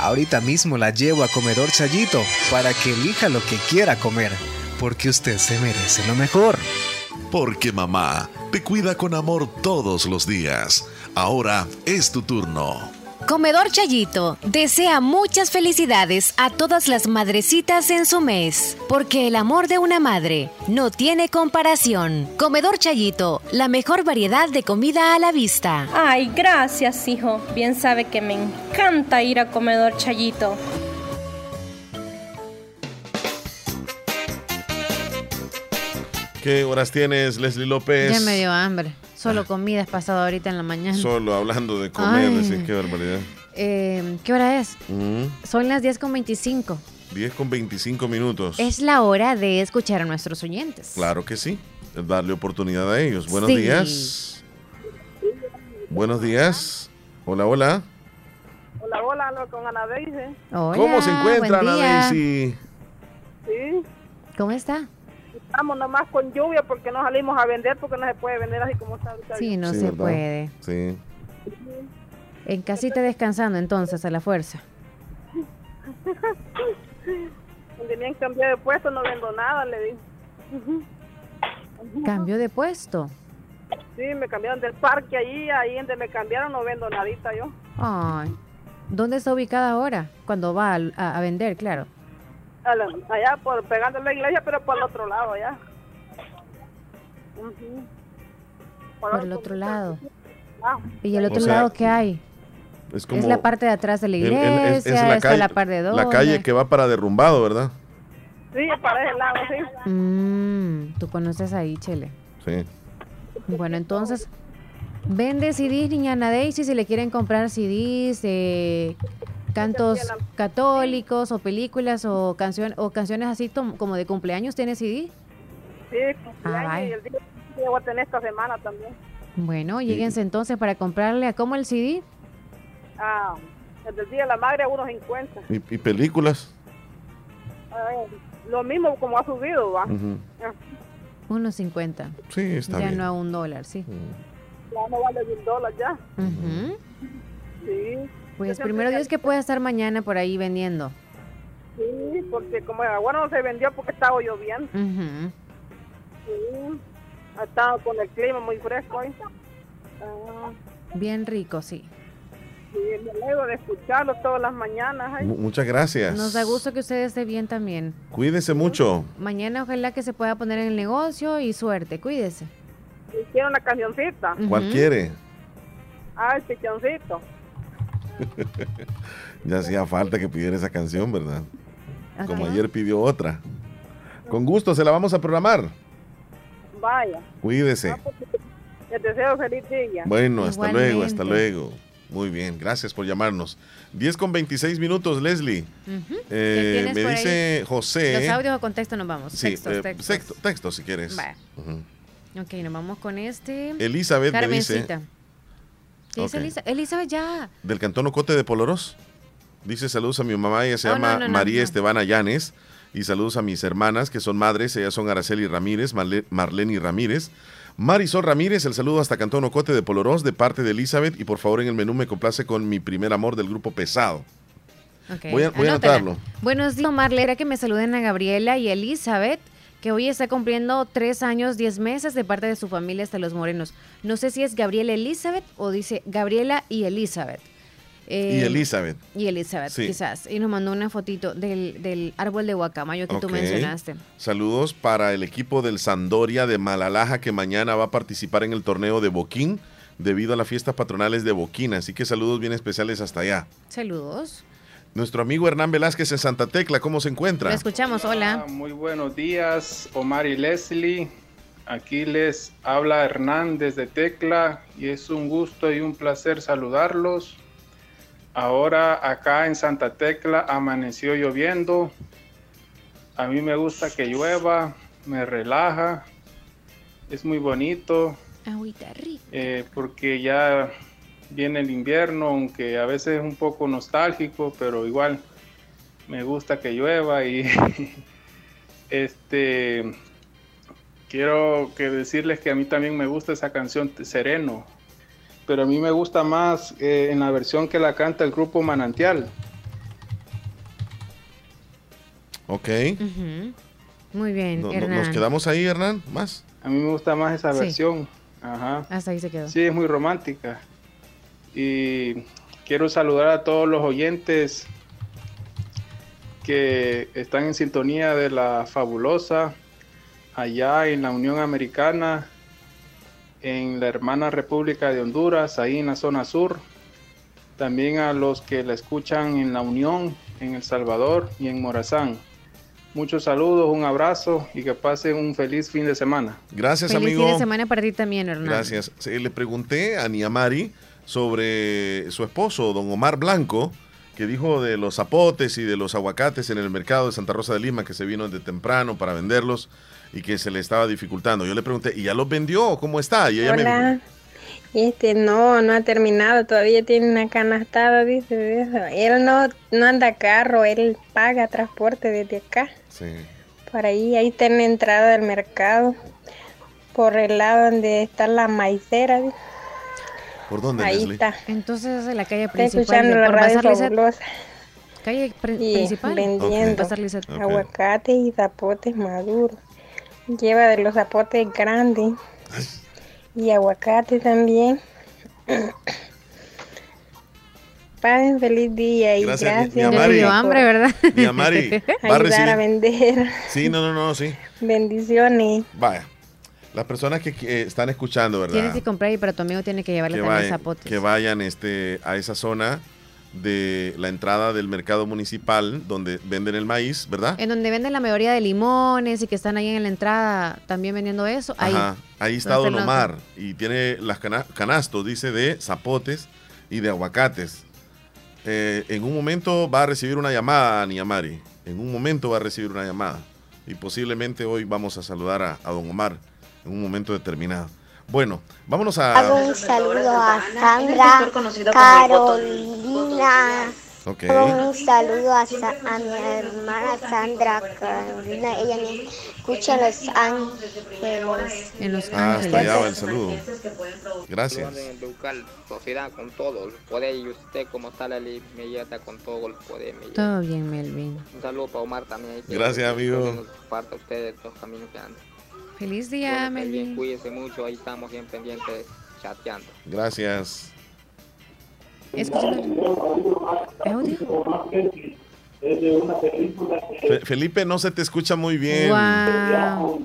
Ahorita mismo la llevo a comedor Chayito para que elija lo que quiera comer, porque usted se merece lo mejor. Porque mamá te cuida con amor todos los días. Ahora es tu turno. Comedor Chayito desea muchas felicidades a todas las madrecitas en su mes, porque el amor de una madre no tiene comparación. Comedor Chayito, la mejor variedad de comida a la vista. Ay, gracias, hijo. Bien sabe que me encanta ir a Comedor Chayito. ¿Qué horas tienes, Leslie López? Ya me dio hambre. Solo comida has pasado ahorita en la mañana. Solo hablando de comer, Ay. decís, qué barbaridad. Eh, ¿Qué hora es? Mm, Son las 10 con 25. 10 con 25 minutos. Es la hora de escuchar a nuestros oyentes. Claro que sí. Darle oportunidad a ellos. Buenos Sí. días. Buenos días. Hola, hola. Hola, hola, hablo con Ana Daisy. ¿Cómo se encuentra Ana. Daisy? Sí, ¿Cómo está? Estamos nomás con lluvia porque no salimos a vender porque no se puede vender así como está ahorita. Sí, no Sí, se ¿verdad? puede. Sí. En casita descansando entonces a la fuerza. Donde me han cambiado de puesto no vendo nada, le digo. Cambio de puesto. Sí, me cambiaron del parque allí, ahí donde me cambiaron no vendo nadita yo. Ay. ¿Dónde está ubicada ahora? Cuando va al- a, a vender, claro. La- Allá por pegando la iglesia, pero por el otro lado allá. Ujú. Por el otro lado. Ah, ¿Y el O otro sea, lado qué hay? Es como. es la parte de atrás de la el- el- iglesia, es- es la calle- la parte de La calle que va para derrumbado, ¿verdad? Sí, para ese lado, sí. Mm, Tú conoces ahí, Chele. Sí. Bueno, entonces, vende CDs, niña Daisy, si le quieren comprar CDs, eh, cantos católicos o películas o, canción, o canciones así tom- como de cumpleaños, ¿tiene CD? Sí, cumpleaños Ay. y el día que voy a tener esta semana también. Bueno, lleguense entonces para comprarle a cómo el CD. Ah, desde el día de la madre a unos 50. ¿Y, y películas? Ah, lo mismo como ha subido, va. Ah, Unos 50. Sí, está ya bien. no a un dólar, sí. Ya no vale de un dólar ya. Sí. Pues primero Dios que pueda estar mañana por ahí vendiendo. Sí, porque como el agua no se vendió porque estaba lloviendo. Ujú. Sí. Ha estado con el clima muy fresco hoy. Ah, Bien rico, sí. sí, me alegro de escucharlo todas las mañanas. Mu- Muchas gracias. Nos da gusto que usted esté bien también. Cuídese mucho. Mañana ojalá que se pueda poner en el negocio y suerte, cuídese. Y quiero una cancioncita. ¿Cuál quiere? Ah, el pichoncito. ya hacía falta que pidiera esa canción, ¿verdad? Como ayer pidió otra. Con gusto, se la vamos a programar. Vaya. Cuídese. Les deseo feliz día. Bueno, hasta luego, hasta luego. Muy bien, gracias por llamarnos. 10 con 26 minutos, Leslie. Eh, me dice José. ¿Los audios o con texto nos vamos? Sí, eh, texto, si quieres. Ok, nos vamos con este. Elizabeth me dice. ¿Qué Elizabeth ya. Del Cantón Ocote de Poloros. Dice saludos a mi mamá, ella se oh, llama María Estebana Llanes. Y saludos a mis hermanas, que son madres, ellas son Araceli Ramírez, Marlene Ramírez. Marisol Ramírez, el saludo hasta Cantón Ocote de Polorós de parte de Elizabeth y por favor en el menú me complace con mi primer amor del grupo Pesado. Voy, a, anotarlo. Buenos días, Marlene. Era que me saluden a Gabriela y Elizabeth, que hoy está cumpliendo tres años, diez meses de parte de su familia hasta Los Morenos. No sé si es Gabriela Elizabeth o dice Gabriela y Elizabeth. Eh, y Elizabeth. Y Elizabeth, quizás. Y nos mandó una fotito del, árbol de guacamayo que tú mencionaste. Saludos para el equipo del Sandoria de Malalaja que mañana va a participar en el torneo de Boquín debido a las fiestas patronales de Boquín. Así que saludos bien especiales hasta allá. Saludos. Nuestro amigo Hernán Velázquez en Santa Tecla, ¿cómo se encuentra? Lo escuchamos, hola. Muy buenos días, Omar y Leslie. Aquí les habla Hernán desde Tecla y es un gusto y un placer saludarlos. Ahora acá en Santa Tecla amaneció lloviendo. A mí me gusta que llueva, me relaja, es muy bonito. Eh, porque ya viene el invierno, aunque a veces es un poco nostálgico, pero igual me gusta que llueva y este quiero que decirles que a mí también me gusta esa canción Sereno pero a mí me gusta más eh, en la versión que la canta el grupo Manantial. Ok. Muy bien, Hernán. ¿Nos quedamos ahí, Hernán? ¿Más? A mí me gusta más esa versión. Ajá. Hasta ahí se quedó. Sí, es muy romántica. Y quiero saludar a todos los oyentes que están en sintonía de la fabulosa allá en la Unión Americana en la hermana República de Honduras, ahí en la zona sur. También a los que la escuchan en La Unión, en El Salvador y en Morazán. Muchos saludos, un abrazo y que pasen un feliz fin de semana. Gracias, feliz amigo. fin de semana para ti también, Hernán. Gracias. le pregunté a Niamari sobre su esposo, don Omar Blanco, que dijo de los zapotes y de los aguacates en el mercado de Santa Rosa de Lima, que se vino de temprano para venderlos y que se le estaba dificultando. Yo le pregunté, ¿y ya los vendió? ¿Cómo está? Y ella Hola. Este, no, no ha terminado, todavía tiene una canastada, dice Él no, no anda carro, él paga transporte desde acá. Sí. Por ahí, ahí está en la entrada del mercado, por el lado donde está la maicera. ¿Por dónde, Ahí está. Entonces es la calle principal. Está escuchando la radio fabulosa. Calle principal. vendiendo aguacate y zapotes maduros. Lleva de los zapotes grandes. Y aguacate también. Pasen feliz día y gracias. Mi, mi hambre, ¿verdad? Mi Amari va a, recibir... a vender. Sí, no, no, no, sí. Bendiciones. Vaya. Las personas que están escuchando, ¿verdad? Tienes que comprar, pero tu amigo tiene que llevarle también zapotes. Que vayan este, a esa zona de la entrada del mercado municipal donde venden el maíz, ¿verdad? En donde venden la mayoría de limones y que están ahí en la entrada también vendiendo eso. Ahí, ahí está Don Omar y tiene las canastos, dice, de zapotes y de aguacates. Eh, en un momento va a recibir una llamada, Niamari. En un momento va a recibir una llamada. Y posiblemente hoy vamos a saludar a, a Don Omar en un momento determinado. Bueno, vámonos a. Hago un saludo a Sandra, Carolina. Okay. Un saludo a, a, mi hermana Sandra Carolina. Ella me escucha en Los Ángeles. En Los ah, hasta allá va el saludo. Gracias. local, sociedad con todo el poder y usted como está la ley me lleva con todo el poder. Todo bien, Melvin. Un saludo para Omar también. Gracias, amigo. Parte ustedes los caminos que andan. Feliz día, bueno, Melvin. Cuídese mucho, ahí estamos bien pendientes chateando. Gracias. Felipe, no se te escucha muy bien. Wow.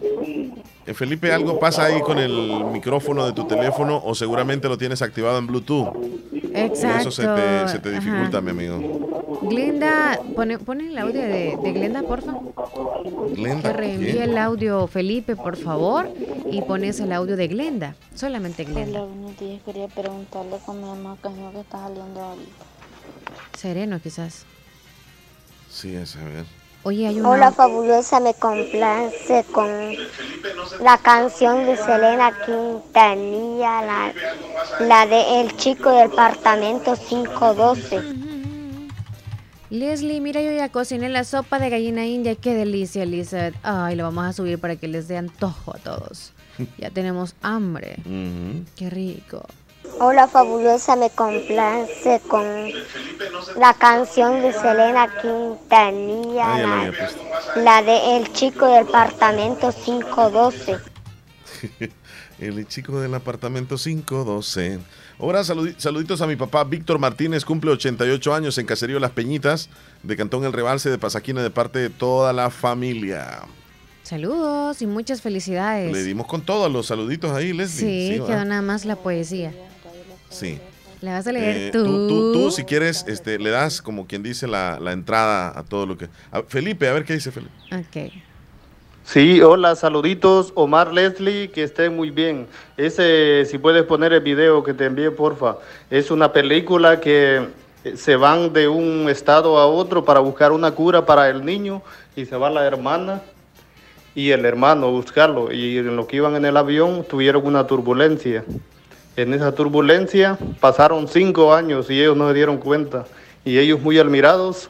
Eh, Felipe, algo pasa ahí con el micrófono de tu teléfono o seguramente lo tienes activado en Bluetooth. Exacto. Eso se te, se te Ajá. dificulta, mi amigo. Glenda, pone, pone el audio de, de Glenda, porfa. Glenda, Que reenvíe ¿qué? el audio, Felipe, por favor, y pones el audio de Glenda. Solamente Glenda. Hola, buenos días. Quería preguntarle con mi mamá qué es lo que está saliendo ahorita. Sereno, quizás. Sí, es a ver. Oye, hay una... Hola fabulosa, me complace con la canción de Selena Quintanilla, la, la de El chico del apartamento 512. Leslie, mira, yo ya cociné la sopa de gallina india. Qué delicia, Elizabeth. Ay, lo vamos a subir para que les dé antojo a todos. Ya tenemos hambre. Qué rico. Hola fabulosa, me complace con la canción de Selena Quintanilla, la, de El chico del apartamento 512. El chico del apartamento 512. Ahora saludi- saluditos a mi papá Víctor Martínez, cumple 88 años en Caserío Las Peñitas, de Cantón El Rebalse de Pasaquina, de parte de toda la familia. Saludos y muchas felicidades. Le dimos con todos los saluditos ahí, Sí, Leslie. quedó ¿verdad? nada más la poesía. Sí. ¿La vas a leer Eh, tú? tú, tú, tú, si quieres, este, le das como quien dice la, la entrada a todo lo que... a- Felipe, a ver qué dice Felipe. Ok. Sí, hola, saluditos, Omar Leslie, que estén muy bien. Ese, si puedes poner el video que te envié, porfa. Es una película que eh, se van de un estado a otro para buscar una cura para el niño y se va la hermana y el hermano a buscarlo. Y en lo que iban en el avión tuvieron una turbulencia. En esa turbulencia pasaron cinco años y ellos no se dieron cuenta. Y ellos muy admirados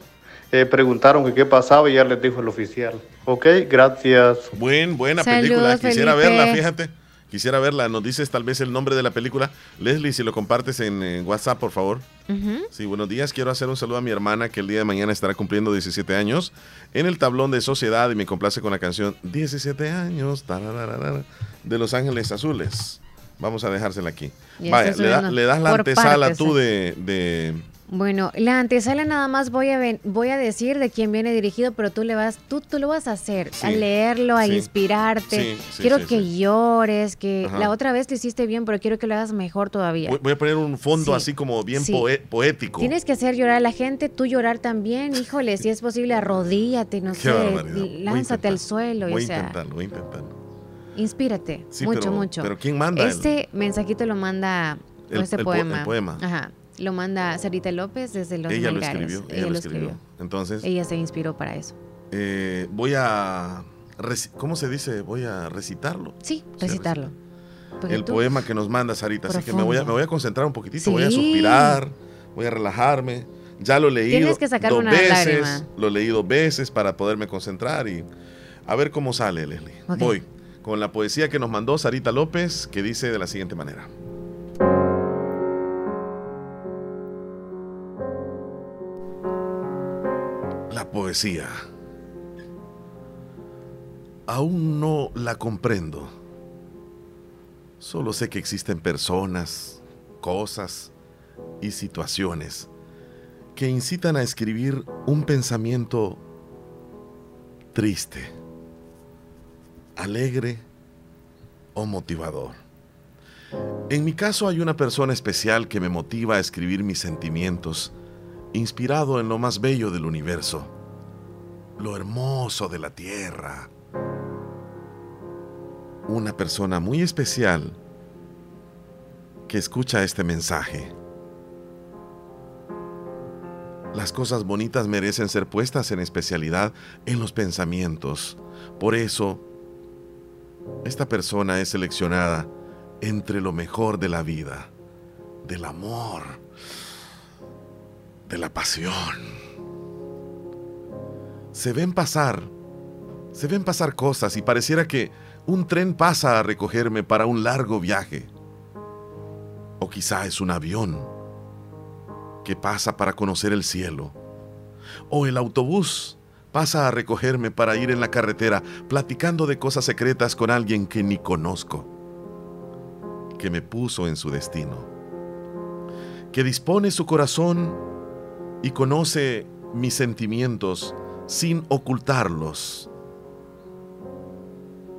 eh, preguntaron que qué pasaba y ya les dijo el oficial. Ok, gracias. Buen, buena Saludos, película. Quisiera Felipe. verla, fíjate. Quisiera verla. Nos dices tal vez el nombre de la película. Leslie, si lo compartes en, WhatsApp, por favor. Sí, buenos días. Quiero hacer un saludo a mi hermana que el día de mañana estará cumpliendo 17 años en el tablón de sociedad y me complace con la canción 17 años de Los Ángeles Azules. Vamos a dejársela aquí. Ya Vaya, le, da- le das la antesala partes, tú de, de- Bueno, la antesala nada más voy a ven- voy a decir de quién viene dirigido, pero tú le vas, tú, tú lo vas a hacer, a leerlo, a sí. inspirarte. Sí, sí, quiero que llores, que Ajá. la otra vez lo hiciste bien, pero quiero que lo hagas mejor todavía. Voy, voy a poner un fondo Sí. así como bien poe- poético. Tienes que hacer llorar a la gente, tú llorar también, híjole, si es posible, arrodíllate, no Qué sé, lánzate al suelo, Voy a intentarlo, voy a intentarlo. Inspírate, Sí, mucho, pero- mucho. pero ¿quién manda el- Este mensajito lo manda, El- este el po- poema. el poema. Ajá, lo manda Sarita López desde Los Ella lo Melgares. escribió, ella lo escribió. Entonces, Ella se inspiró para eso. eh, voy a... ¿Cómo se dice? Voy a recitarlo. Sí, recitarlo. Porque el tú- poema que nos manda Sarita. Así que me voy, a, Profundo. me voy a concentrar un poquitito, voy a suspirar, voy a relajarme. Ya lo he leído Tienes que sacar dos una veces, lágrima. lo leí dos veces para poderme concentrar y a ver cómo sale, Leslie. Ok. Voy con la poesía que nos mandó Sarita López, que dice de la siguiente manera. La poesía. Aún no la comprendo. Solo sé que existen personas, cosas y situaciones que incitan a escribir un pensamiento triste, alegre o motivador. En mi caso hay una persona especial que me motiva a escribir mis sentimientos, inspirado en lo más bello del universo, lo hermoso de la tierra. Una persona muy especial que escucha este mensaje. Las cosas bonitas merecen ser puestas en especialidad en los pensamientos. Por eso, esta persona es seleccionada entre lo mejor de la vida, del amor, de la pasión. Se ven pasar, se ven pasar cosas y pareciera que un tren pasa a recogerme para un largo viaje. O quizá es un avión que pasa para conocer el cielo. O el autobús pasa a recogerme para ir en la carretera platicando de cosas secretas con alguien que ni conozco, que me puso en su destino, que dispone su corazón y conoce mis sentimientos sin ocultarlos.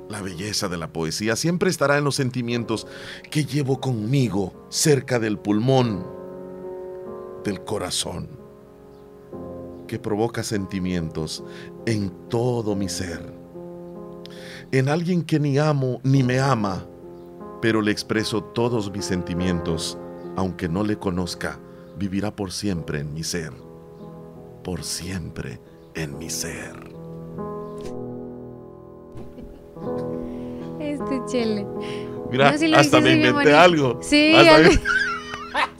La belleza de la poesía siempre estará en los sentimientos que llevo conmigo cerca del pulmón, del corazón, que provoca sentimientos en todo mi ser. En alguien que ni amo ni me ama, pero le expreso todos mis sentimientos, aunque no le conozca, vivirá por siempre en mi ser, por siempre en mi ser. Este chile. Mira, No, hasta me inventé algo. Sí, Hasta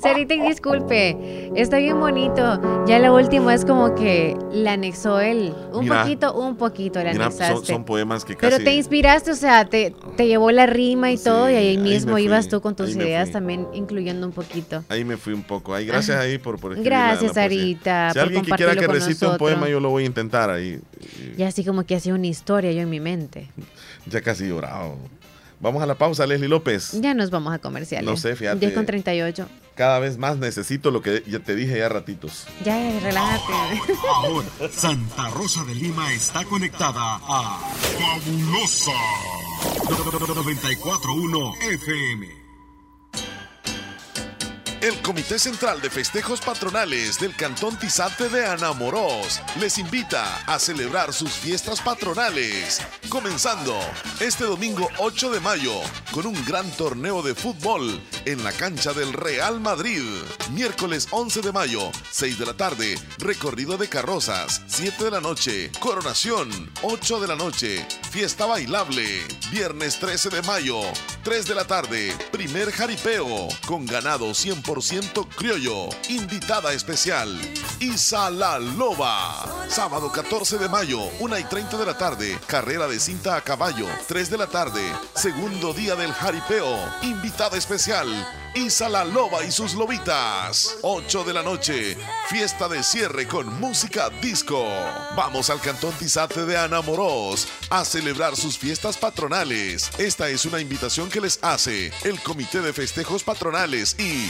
Sarita, disculpe. Está bien bonito. Ya la última es como que le anexó él. Un Mira. poquito, un poquito Mira, anexaste. son, son poemas que casi... Pero te inspiraste, o sea, te, te llevó la rima y todo, y ahí mismo ibas tú con tus ideas también, incluyendo un poquito. Ahí me fui un poco. Ahí, gracias Ajá. ahí por, por escribir la- la Gracias. Sarita, Si por alguien que quiera que recite un poema, yo lo voy a intentar ahí. Y así como que hacía una historia yo en mi mente. Ya casi llorado. Vamos a la pausa, Leslie López. Ya nos vamos a comerciales. No sé, fíjate. 10 con 38. Cada vez más necesito lo que ya te dije ya ratitos. Ya, ya, relájate. Ahora, Santa Rosa de Lima está conectada a Fabulosa 941 FM. El Comité Central de Festejos Patronales del Cantón Tizate de Anamorós les invita a celebrar sus fiestas patronales, comenzando este domingo 8 de mayo con un gran torneo de fútbol en la cancha del Real Madrid. Miércoles 11 de mayo, 6 de la tarde, recorrido de carrozas, 7 de la noche, coronación, 8 de la noche, fiesta bailable. Viernes 13 de mayo, 3 de la tarde, primer jaripeo con ganado 100% criollo. Invitada especial, Isa La Loba. Sábado 14 de mayo, 1 y 30 de la tarde, carrera de cinta a caballo. 3 de la tarde, segundo día del jaripeo. Invitada especial, Isa La Loba y sus lobitas. 8 de la noche, fiesta de cierre con música disco. Vamos al Cantón Tizate de Ana Morós a celebrar sus fiestas patronales. Esta es una invitación que les hace el Comité de Festejos Patronales y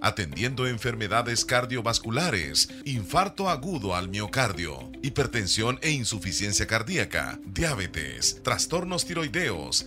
atendiendo enfermedades cardiovasculares, infarto agudo al miocardio, hipertensión e insuficiencia cardíaca, diabetes, trastornos tiroideos,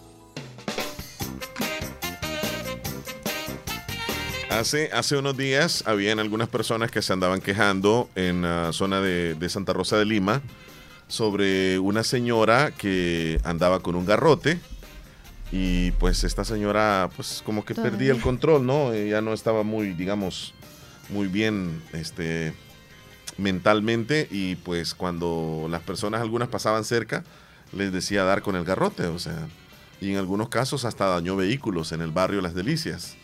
Hace, hace unos días habían algunas personas que se andaban quejando en la zona de, de Santa Rosa de Lima sobre una señora que andaba con un garrote y pues esta señora pues como que Todavía. perdía el control, ¿no? Ella no estaba muy, digamos, muy bien este, mentalmente y pues cuando las personas algunas pasaban cerca les decía dar con el garrote, o sea, y en algunos casos hasta dañó vehículos en el barrio Las Delicias.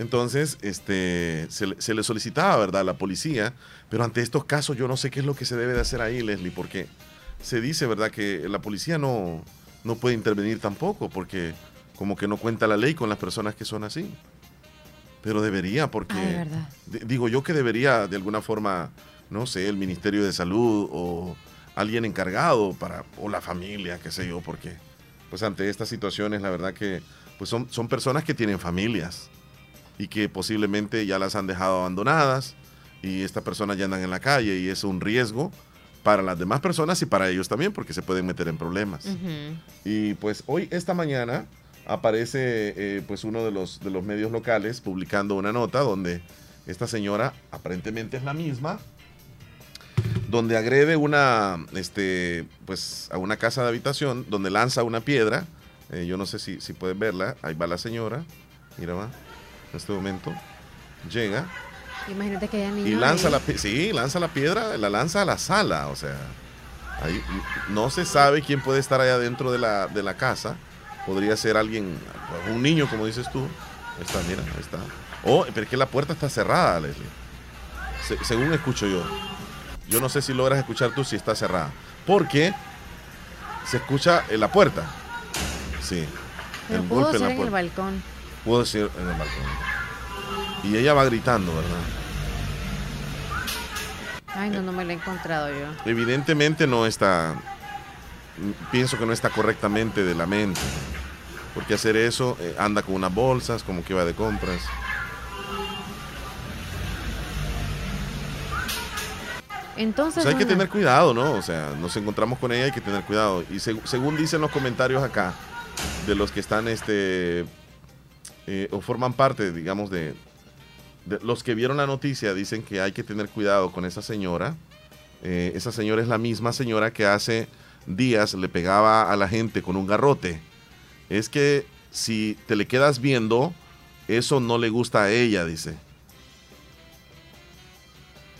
Entonces, este, se, le- se le solicitaba, ¿verdad?, a la policía, pero ante estos casos yo no sé qué es lo que se debe de hacer ahí, Leslie, porque se dice, ¿verdad?, que la policía no, no puede intervenir tampoco, porque como que no cuenta la ley con las personas que son así. Pero debería, porque Ah, de digo yo que debería de alguna forma, no sé, el Ministerio de Salud o alguien encargado para, o la familia, qué sé yo, porque pues ante estas situaciones, la verdad que pues son, son personas que tienen familias y que posiblemente ya las han dejado abandonadas y estas personas ya andan en la calle y es un riesgo para las demás personas y para ellos también porque se pueden meter en problemas. Y pues hoy, esta mañana, aparece eh, pues uno de los, de los medios locales publicando una nota donde esta señora, aparentemente es la misma, donde agrede una, este, pues, a una casa de habitación, donde lanza una piedra. Eh, yo no sé si, si pueden verla. Ahí va la señora. Mira, va. En este momento. Llega Imagínate que haya y lanza ahí. la, sí, lanza la piedra, la lanza a la sala. O sea, ahí no se sabe quién puede estar allá dentro de la, de la casa. Podría ser alguien, un niño, como dices tú. Ahí está, mira, ahí está. Oh, pero es que la puerta está cerrada, Leslie. Se- según escucho yo. Yo no sé si logras escuchar tú si está cerrada. Porque se escucha en la puerta. Sí. Pero el pudo golpe en ser la en el puerta. balcón. Pudo ser en el balcón. Y ella va gritando, ¿verdad? Ay, no, no me lo he encontrado yo. Evidentemente no está. Pienso que no está correctamente de la mente. Porque hacer eso, eh, anda con unas bolsas, como que va de compras. Entonces. O sea, hay que tener cuidado, ¿no? O sea, nos encontramos con ella, hay que tener cuidado. Y seg- según dicen los comentarios acá, de los que están, este, eh, o forman parte, digamos, de, de los que vieron la noticia, dicen que hay que tener cuidado con esa señora. Eh, esa señora es la misma señora que hace días le pegaba a la gente con un garrote. Es que si te le quedas viendo, eso no le gusta a ella, dice.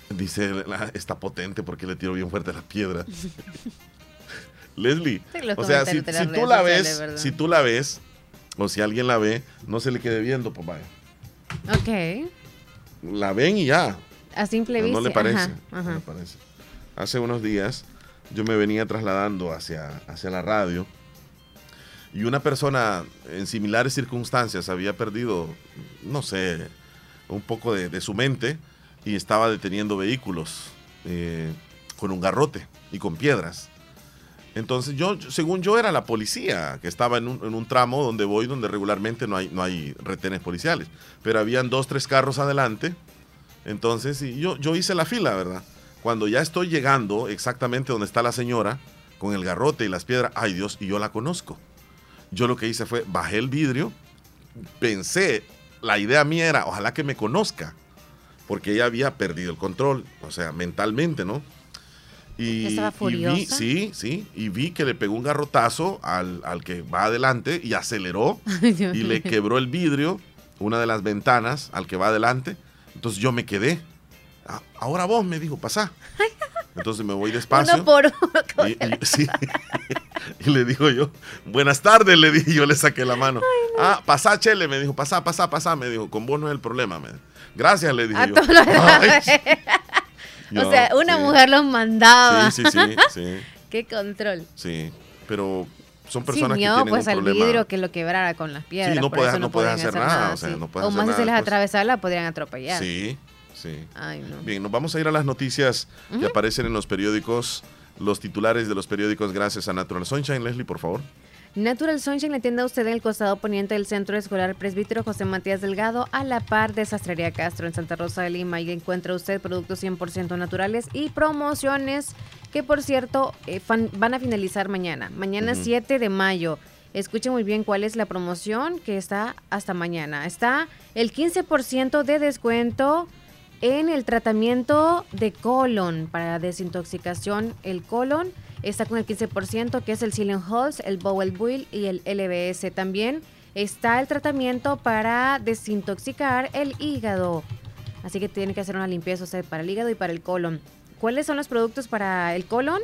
Dice, está potente porque le tiro bien fuerte la piedra. Leslie, Sí, o sea, si, tú la ves, si tú la ves, o si alguien la ve, no se le quede viendo, pues vaya. Ok. La ven y ya. A simple No, vista. no le parece. Ajá, no ajá. le parece. Hace unos días yo me venía trasladando hacia, hacia la radio y una persona en similares circunstancias había perdido, no sé, un poco de, de su mente y estaba deteniendo vehículos eh, con un garrote y con piedras. Entonces yo, según yo, era la policía que estaba en un, en un tramo donde voy, donde regularmente no hay, no hay retenes policiales. Pero habían dos, tres carros adelante. Entonces, y yo, yo hice la fila, ¿verdad? Cuando ya estoy llegando exactamente donde está la señora, con el garrote y las piedras, ay Dios, y yo la conozco. Yo lo que hice fue, bajé el vidrio, pensé, la idea mía era, ojalá que me conozca, porque ella había perdido el control, o sea, mentalmente, ¿no? Y, ¿Estaba y vi, furiosa? sí, sí, y vi que le pegó un garrotazo al, al que va adelante y aceleró Ay, y le quebró el vidrio, una de las ventanas al que va adelante. Entonces yo me quedé. "Ah, Ahora vos, me dijo, pasá. Entonces me voy despacio. Uno por uno. Y, y- sí. Y le digo yo, buenas tardes, le dije, yo le saqué la mano. Ah, pasá, Chele, me dijo, pasá, pasá, pasá, me dijo, con vos no es el problema. me dijo. Gracias, le dije A yo. Sí. o No, sea, una sí. mujer los mandaba. Sí, sí, sí, sí, Qué control. sí. Pero son Sí, personas que mío, tienen pues un al problema. vidrio que lo quebrara con las piedras. no por puedes- no puedes hacer nada, o sea, sí. no puedes O más hacer si se les nada, pues. atravesara, la podrían atropellar. Sí, sí. Ay, no. Bien, nos vamos a ir a las noticias que Ujú. aparecen en los periódicos, los titulares de los periódicos, gracias a Natural Sunshine. Leslie, por favor. Natural Sunshine le atiende a usted en el costado poniente del Centro Escolar Presbítero José Matías Delgado, a la par de Sastrería Castro en Santa Rosa de Lima. Y encuentra usted productos 100% naturales y promociones que, por cierto, eh, fan- van a finalizar mañana. Mañana Ujú. 7 de mayo. Escuche muy bien cuál es la promoción que está hasta mañana. Está el 15% de descuento en el tratamiento de colon para desintoxicación. El colon está con el 15%, que es el Ceiling Halls, el Bowel Buil y el LBS. También está el tratamiento para desintoxicar el hígado. Así que tiene que hacer una limpieza usted para el hígado y para el colon. ¿Cuáles son los productos para el colon?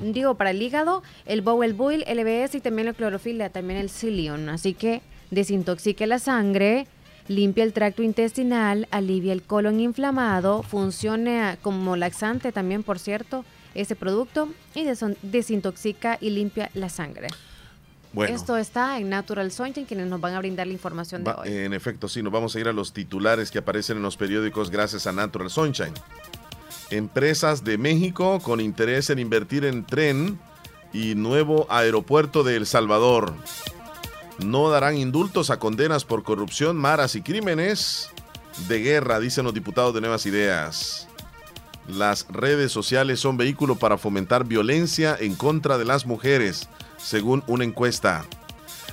Digo, para el hígado, el Bowel Buil, LBS y también la clorofila, también el Cilion. Así que desintoxique la sangre, limpia el tracto intestinal, alivia el colon inflamado, funciona como laxante también, por cierto, ese producto y desintoxica y limpia la sangre. Bueno. Esto está en Natural Sunshine, quienes nos van a brindar la información de Va- hoy. en efecto, sí, nos vamos a ir a los titulares que aparecen en los periódicos gracias a Natural Sunshine. Empresas de México con interés en invertir en tren y nuevo aeropuerto de El Salvador. No darán indultos a condenas por corrupción, maras y crímenes de guerra, dicen los diputados de Nuevas Ideas. Las redes sociales son vehículo para fomentar violencia en contra de las mujeres, según una encuesta.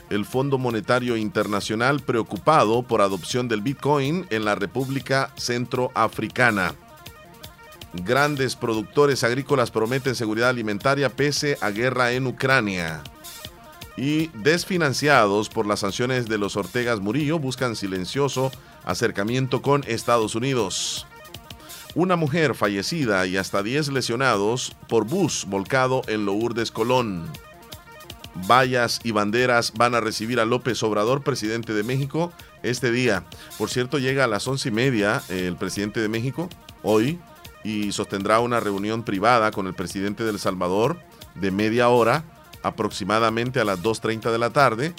El Fondo Monetario Internacional preocupado por adopción del Bitcoin en la República Centroafricana. Grandes productores agrícolas prometen seguridad alimentaria pese a guerra en Ucrania. Y desfinanciados por las sanciones de los Ortegas Murillo buscan silencioso acercamiento con Estados Unidos. Una mujer fallecida y hasta 10 lesionados por bus volcado en Lourdes, Colón. Vallas y banderas van a recibir a López Obrador, presidente de México, este día. Por cierto, llega a las once y media el presidente de México, hoy, y sostendrá una reunión privada con el presidente de El Salvador de media hora, aproximadamente a las 2.30 de la tarde.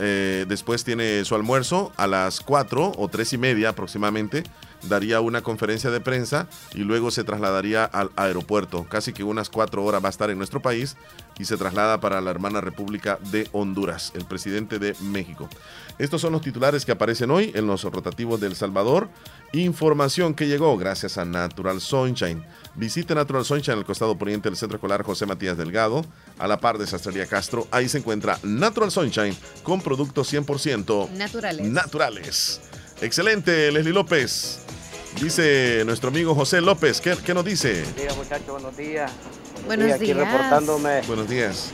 Eh, después tiene su almuerzo a las 4 o 3 y media aproximadamente. Daría una conferencia de prensa y luego se trasladaría al aeropuerto. Casi que unas 4 horas va a estar en nuestro país y se traslada para la hermana República de Honduras, el presidente de México. Estos son los titulares que aparecen hoy en los rotativos de El Salvador. Información que llegó gracias a Natural Sunshine. Visite Natural Sunshine al costado poniente del Centro Escolar José Matías Delgado, a la par de Sastrería Castro. Ahí se encuentra Natural Sunshine con productos 100% Naturales. naturales. Excelente, Leslie López. Dice nuestro amigo José López. ¿Qué, qué nos dice? Buenos días, muchachos, buenos días. Buenos aquí días. reportándome. Buenos días.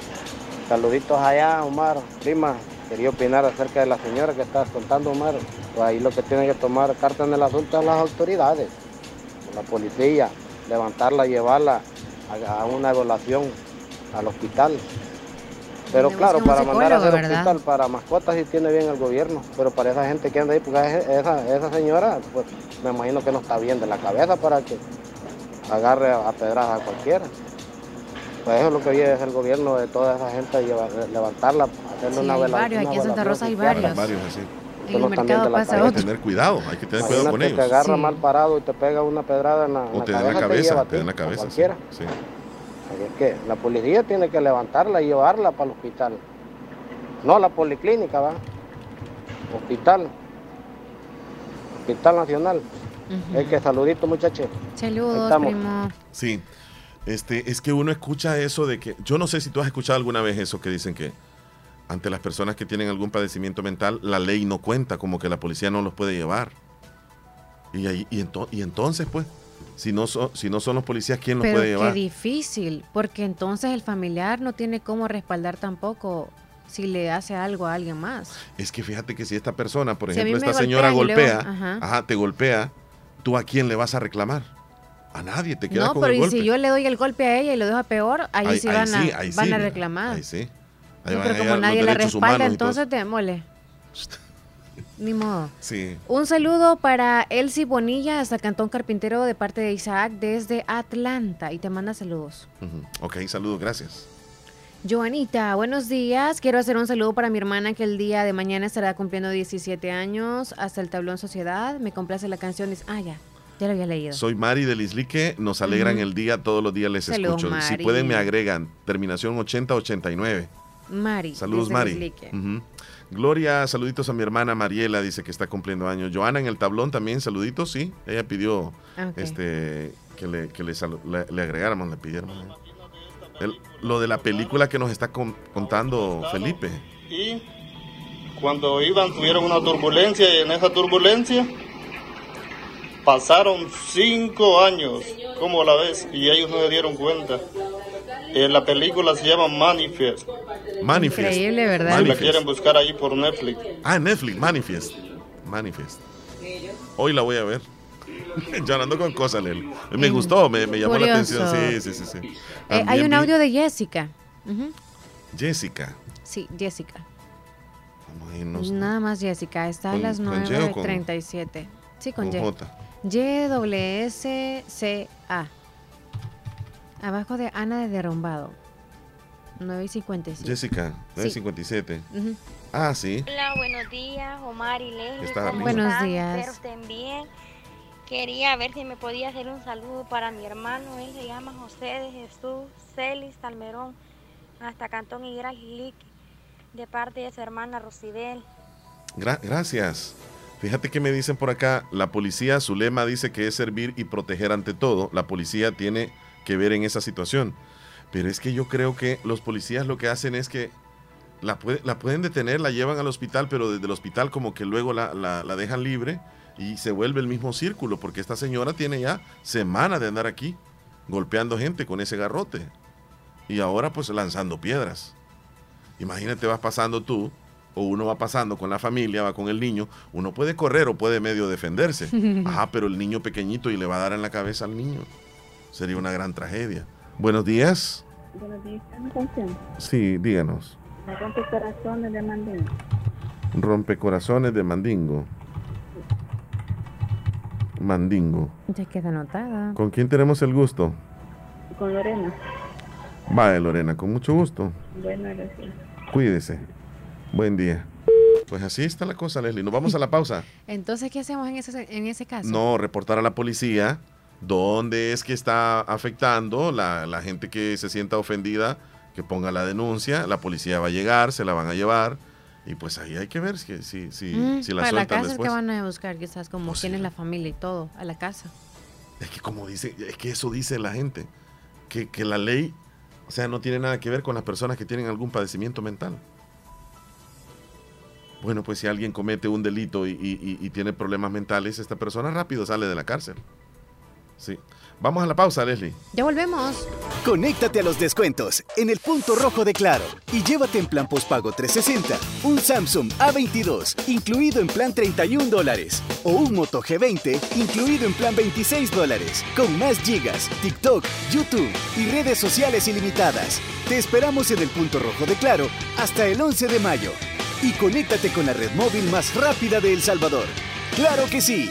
Saluditos allá, Omar. Prima, quería opinar acerca de la señora que estás contando, Omar. Pues ahí lo que tienen que tomar carta en el asunto es las autoridades, la policía, levantarla, llevarla a, a una evaluación al hospital. Pero claro, para mandar a hacer ¿verdad? hospital para mascotas sí tiene bien el gobierno, pero para esa gente que anda ahí, porque esa, esa señora, pues me imagino que no está bien de la cabeza para que agarre a, a pedradas a cualquiera. Pues eso es lo que viene es el gobierno de toda esa gente, llevar- levantarla, hacerle Sí, una hay vela- varios, aquí en Santa Rosa hay varios. Varios así. En el mercado de la pasa. Hay que tener cuidado, hay que tener cuidado con ellos. te agarra Sí. mal parado y te pega una pedrada en la, en O la te da en cabeza, la te lleva cabeza, te ti, da en la cabeza. sí, cualquiera. sí. Así es que la policía tiene que levantarla y llevarla para el hospital. No la policlínica, va. Hospital. Hospital Nacional. Es que saludito, muchachos. Saludos, primo. Sí. Este, es que uno escucha eso de que. Yo no sé si tú has escuchado alguna vez eso que dicen que ante las personas que tienen algún padecimiento mental, la ley no cuenta, como que la policía no los puede llevar. Y, ahí, y, ento- y entonces, pues, si no, son, si no son los policías, ¿quién los Pero puede llevar? difícil, porque entonces el familiar no tiene cómo respaldar tampoco si le hace algo a alguien más. Es que fíjate que si esta persona, por Si a ejemplo, esta señora golpea, luego- ajá. ajá, te golpea, ¿tú a quién le vas a reclamar? A nadie, te quedas No, con pero el y si yo le doy el golpe a ella y lo dejo peor, ahí, Ahí- sí ahí van, sí, a, van sí, a reclamar. Ahí sí. Ahí No, van pero a como nadie la respalda, humanos y todo. Ni modo. Sí. Un saludo para Elsie Bonilla hasta Cantón Carpintero de parte de Isaac desde Atlanta y te manda saludos. Ujú. Ok, saludos, gracias. Joanita, buenos días. Quiero hacer un saludo para mi hermana que el día de mañana estará cumpliendo 17 años hasta el tablón Sociedad. Me complace la canción. Ah, ya, ya lo había leído. Soy Mari del Islique, nos alegran el día, todos los días les escucho. Si pueden me agregan, terminación 8089. Mari. Saludos, desde Mari. Lislique. Ujú. Gloria, saluditos a mi hermana Mariela, dice que está cumpliendo años. Joana en el tablón también, saluditos, sí. Ella pidió este que le, que le, salu- le- le agregáramos, le pidieron. El- lo de la película que nos está con- contando Felipe. Y cuando iban tuvieron una turbulencia y en esa turbulencia pasaron cinco años, como la ves, y ellos no se dieron cuenta. Eh, la película se llama Manifest. Manifest. Increíble, ¿verdad? Si la Manifest. quieren buscar ahí por Netflix. Ah, Netflix, Manifest. Manifest. Hoy la voy a ver. Yo ando con cosas, Leli. Me Mm, gustó, me, me llamó la curioso. atención. Sí, sí, sí. sí. Eh, hay un audio de Jessica. Ujú. Jessica. Sí, Jessica. Vamos a irnos Nada más Jessica. Está a ¿Con- las con Y o con- 9.37. Sí, con. J. Y-W-S-C-A. Abajo de Ana de Derrumbado. 9 y 55. Jessica, Sí. 957. Ujú. Ah, sí. Hola, buenos días, Omar y Leslie. Está ¿cómo arriba. Buenos están? días. Espero estén bien. Quería ver si me podía hacer un saludo para mi hermano. Él se llama José de Jesús Celis Talmerón, hasta Cantón Higueras Lic, de parte de su hermana Rosibel. Gra- gracias. Fíjate que me dicen por acá, la policía, su lema dice que es servir y proteger ante todo. La policía tiene que ver en esa situación. Pero es que yo creo que los policías lo que hacen es que la, puede- la pueden detener, la llevan al hospital, pero desde el hospital como que luego la, la- la dejan libre y se vuelve el mismo círculo, porque esta señora tiene ya semanas de andar aquí golpeando gente con ese garrote. Y ahora pues lanzando piedras. Imagínate, vas pasando tú, o uno va pasando con la familia, va con el niño, uno puede correr o puede medio defenderse. Ajá, pero el niño pequeñito y le va a dar en la cabeza al niño. Sería una gran tragedia. Buenos días. Buenos días. Sí, díganos. Me rompe corazones de. Rompecorazones de Mandingo. Mandingo. Ya queda anotada. ¿Con quién tenemos el gusto? Con Lorena. Vaya, Lorena, con mucho gusto. Bueno, gracias. Cuídese. Buen día. Pues así está la cosa, Leslie. Nos vamos a la pausa. Entonces, ¿qué hacemos en ese, en ese caso? No, reportar a la policía dónde es que está afectando la, la gente que se sienta ofendida, que ponga la denuncia, la policía va a llegar, se la van a llevar y pues ahí hay que ver si, si, si, Mm, si la para la sueltan casa después. que van a buscar, quizás como quién es la familia y todo, a la casa. Es que como dice, es que eso dice la gente, que, que la ley, o sea, no tiene nada que ver con las personas que tienen algún padecimiento mental. Bueno, pues si alguien comete un delito y- y- y tiene problemas mentales, esta persona rápido sale de la cárcel. Sí. Vamos a la pausa, Leslie. Ya volvemos. Conéctate a los descuentos en el punto rojo de Claro y llévate en plan postpago 360 un Samsung A22 incluido en plan 31 dólares o un Moto G20 incluido en plan 26 dólares con más gigas, TikTok, YouTube y redes sociales ilimitadas. Te esperamos en el punto rojo de Claro hasta el 11 de mayo y conéctate con la red móvil más rápida de El Salvador. ¡Claro que sí!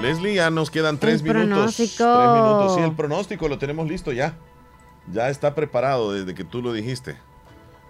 Leslie, ya nos quedan tres El minutos. pronóstico. Tres minutos. Sí, el pronóstico lo tenemos listo ya. Ya está preparado desde que tú lo dijiste.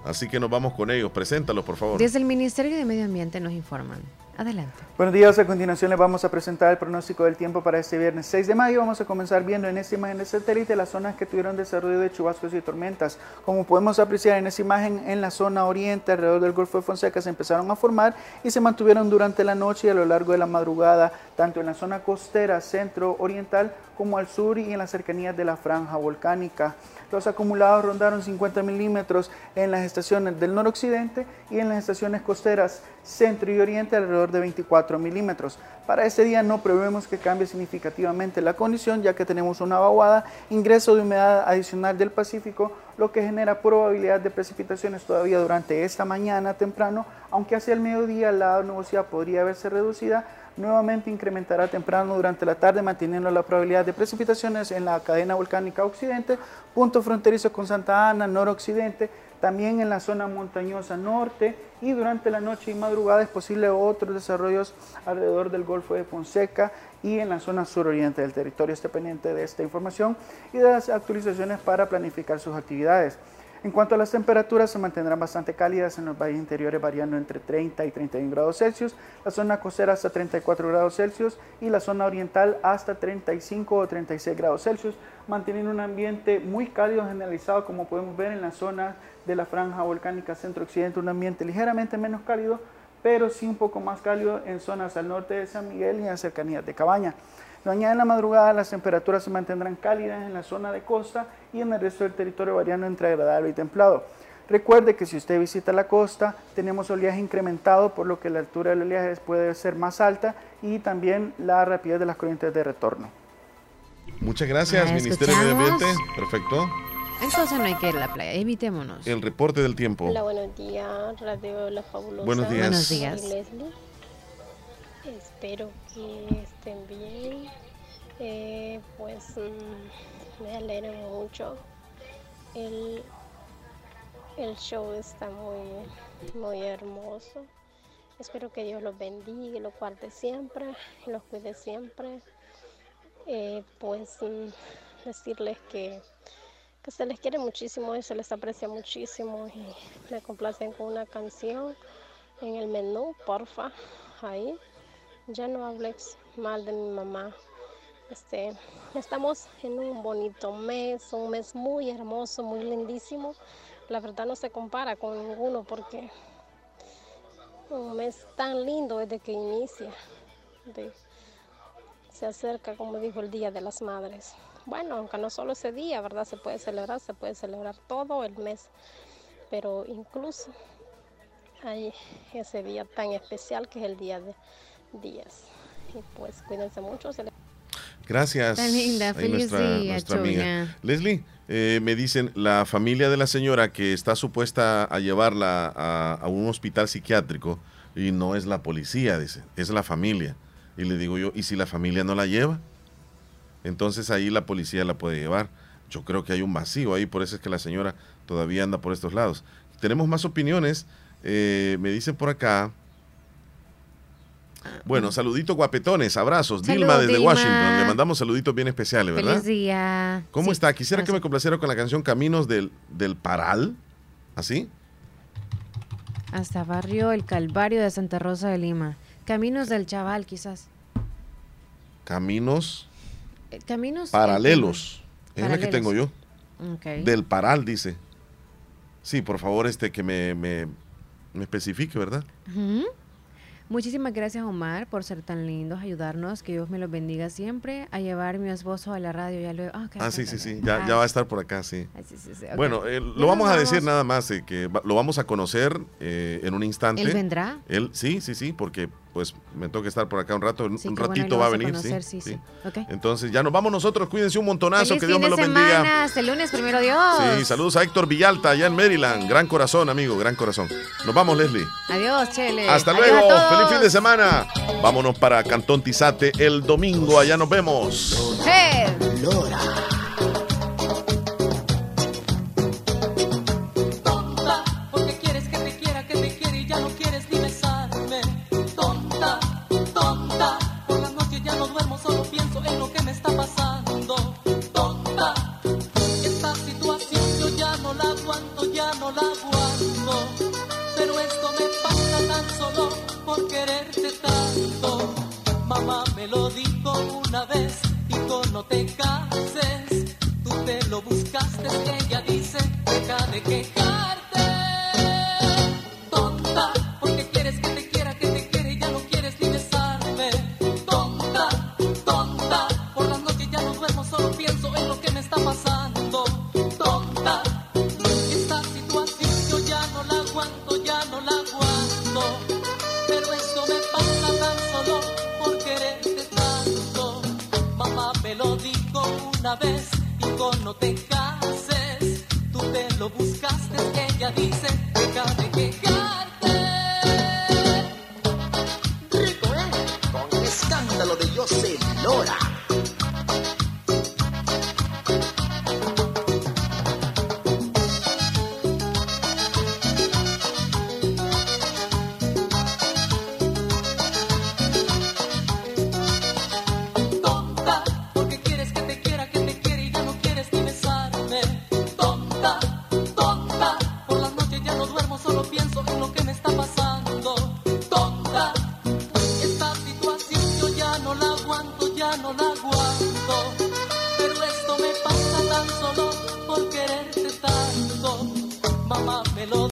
Así que nos vamos con ellos. Preséntalo, por favor. Desde el Ministerio de Medio Ambiente nos informan. Adelante. Buenos días, a continuación les vamos a presentar el pronóstico del tiempo para este viernes 6 de mayo. Vamos a comenzar viendo en esta imagen de satélite las zonas que tuvieron desarrollo de chubascos y tormentas. Como podemos apreciar en esta imagen, en la zona oriente, alrededor del Golfo de Fonseca, se empezaron a formar y se mantuvieron durante la noche y a lo largo de la madrugada, tanto en la zona costera centro-oriental como al sur y en las cercanías de la franja volcánica. Los acumulados rondaron 50 milímetros en las estaciones del noroccidente y en las estaciones costeras centro y oriente alrededor de 24 milímetros. Para este día no prevemos que cambie significativamente la condición ya que tenemos una vaguada, ingreso de humedad adicional del Pacífico, lo que genera probabilidad de precipitaciones todavía durante esta mañana temprano, aunque hacia el mediodía la nubosidad podría verse reducida nuevamente incrementará temprano durante la tarde, manteniendo la probabilidad de precipitaciones en la cadena volcánica occidente, punto fronterizo con Santa Ana, noroccidente, también en la zona montañosa norte y durante la noche y madrugada es posible otros desarrollos alrededor del Golfo de Fonseca y en la zona suroriente del territorio. Esté pendiente de esta información y de las actualizaciones para planificar sus actividades. En cuanto a las temperaturas, se mantendrán bastante cálidas en los valles interiores, variando entre 30 y 31 grados Celsius, la zona costera hasta 34 grados Celsius y la zona oriental hasta 35 o 36 grados Celsius, manteniendo un ambiente muy cálido generalizado, como podemos ver en la zona de la franja volcánica centro-occidente, un ambiente ligeramente menos cálido, pero sí un poco más cálido en zonas al norte de San Miguel y en cercanías de Cabaña. Mañana en la madrugada las temperaturas se mantendrán cálidas en la zona de costa y en el resto del territorio variando entre agradable y templado. Recuerde que si usted visita la costa, tenemos oleaje incrementado, por lo que la altura del oleaje puede ser más alta y también la rapidez de las corrientes de retorno. Muchas gracias, Ministerio de Medio. Ambiente. Perfecto. Entonces no hay que ir a la playa, evitémonos. El reporte del tiempo. Hola, buenos días, Radio La Fabulosa. Buenos días. Buenos Soy días. Leslie. Espero que estén bien. Eh, pues mm, me alegra mucho. El, el show está muy, muy hermoso. Espero que Dios los bendiga y los guarde siempre, y los cuide siempre. Eh, pues mm, decirles que que se les quiere muchísimo y se les aprecia muchísimo y me complacen con una canción en el menú, porfa, ahí. Ya no hables mal de mi mamá. Este, estamos en un bonito mes, un mes muy hermoso, muy lindísimo. La verdad no se compara con ninguno porque un mes tan lindo desde que inicia. se acerca, como dijo, el Día de las Madres. Bueno, aunque no solo ese día, ¿verdad? Se puede celebrar, se puede celebrar todo el mes, pero incluso hay ese día tan especial que es el Día de Días. Y pues cuídense mucho. Gracias. Tan linda, feliz nuestra, día, nuestra amiga. Leslie, eh, me dicen, la familia de la señora que está supuesta a llevarla a, a un hospital psiquiátrico y no es la policía, dice, es la familia. Y le digo yo, ¿y si la familia no la lleva? Entonces ahí la policía la puede llevar. Yo creo que hay un vacío ahí, por eso es que la señora todavía anda por estos lados. Tenemos más opiniones. Eh, me dicen por acá. Bueno, saludito guapetones, abrazos. Salud, Dilma desde Dilma. Washington. Le mandamos saluditos bien especiales, ¿verdad? Feliz día. ¿Cómo Sí. está? Quisiera que me complaciera con la canción Caminos del, del Paral. ¿Así? Hasta barrio El Calvario de Santa Rosa de Lima. Caminos del Chaval, quizás. Caminos Eh, Caminos. paralelos. Es la que tengo yo. Del Paral, dice. Sí, por favor, este que me, me, me especifique, ¿verdad? Muchísimas gracias, Omar, por ser tan lindos, ayudarnos. Que Dios me los bendiga siempre. A llevar mi esposo a la radio. Ya luego. Ah, ok, Ah, sí, sí, sí. Ya, ya va a estar por acá, sí. ah, sí, sí, sí, ok. Bueno, eh, lo vamos a decir nada más, eh, que va- lo vamos a conocer eh, en un instante. ¿Él vendrá? Él, sí, sí, sí, porque pues me toca estar por acá un rato, un Sí, un qué bueno, ahí ratito va a venir, conocer, sí, sí. Entonces ya nos vamos nosotros, cuídense un montonazo, Feliz que Dios fin me de lo bendiga. semana. Hasta el lunes, primero Dios. Sí, saludos a Héctor Villalta, allá en Maryland. Gran corazón, amigo, gran corazón. Nos vamos, Leslie. Adiós, Chele. Hasta Adiós luego, feliz fin de semana. Vámonos para Cantón Tizate el domingo, allá nos vemos. Hey. Quererte tanto. Mamá me lo dijo una vez, hijo no te cases. Tú te lo buscaste, ella dice, deja de quejarte.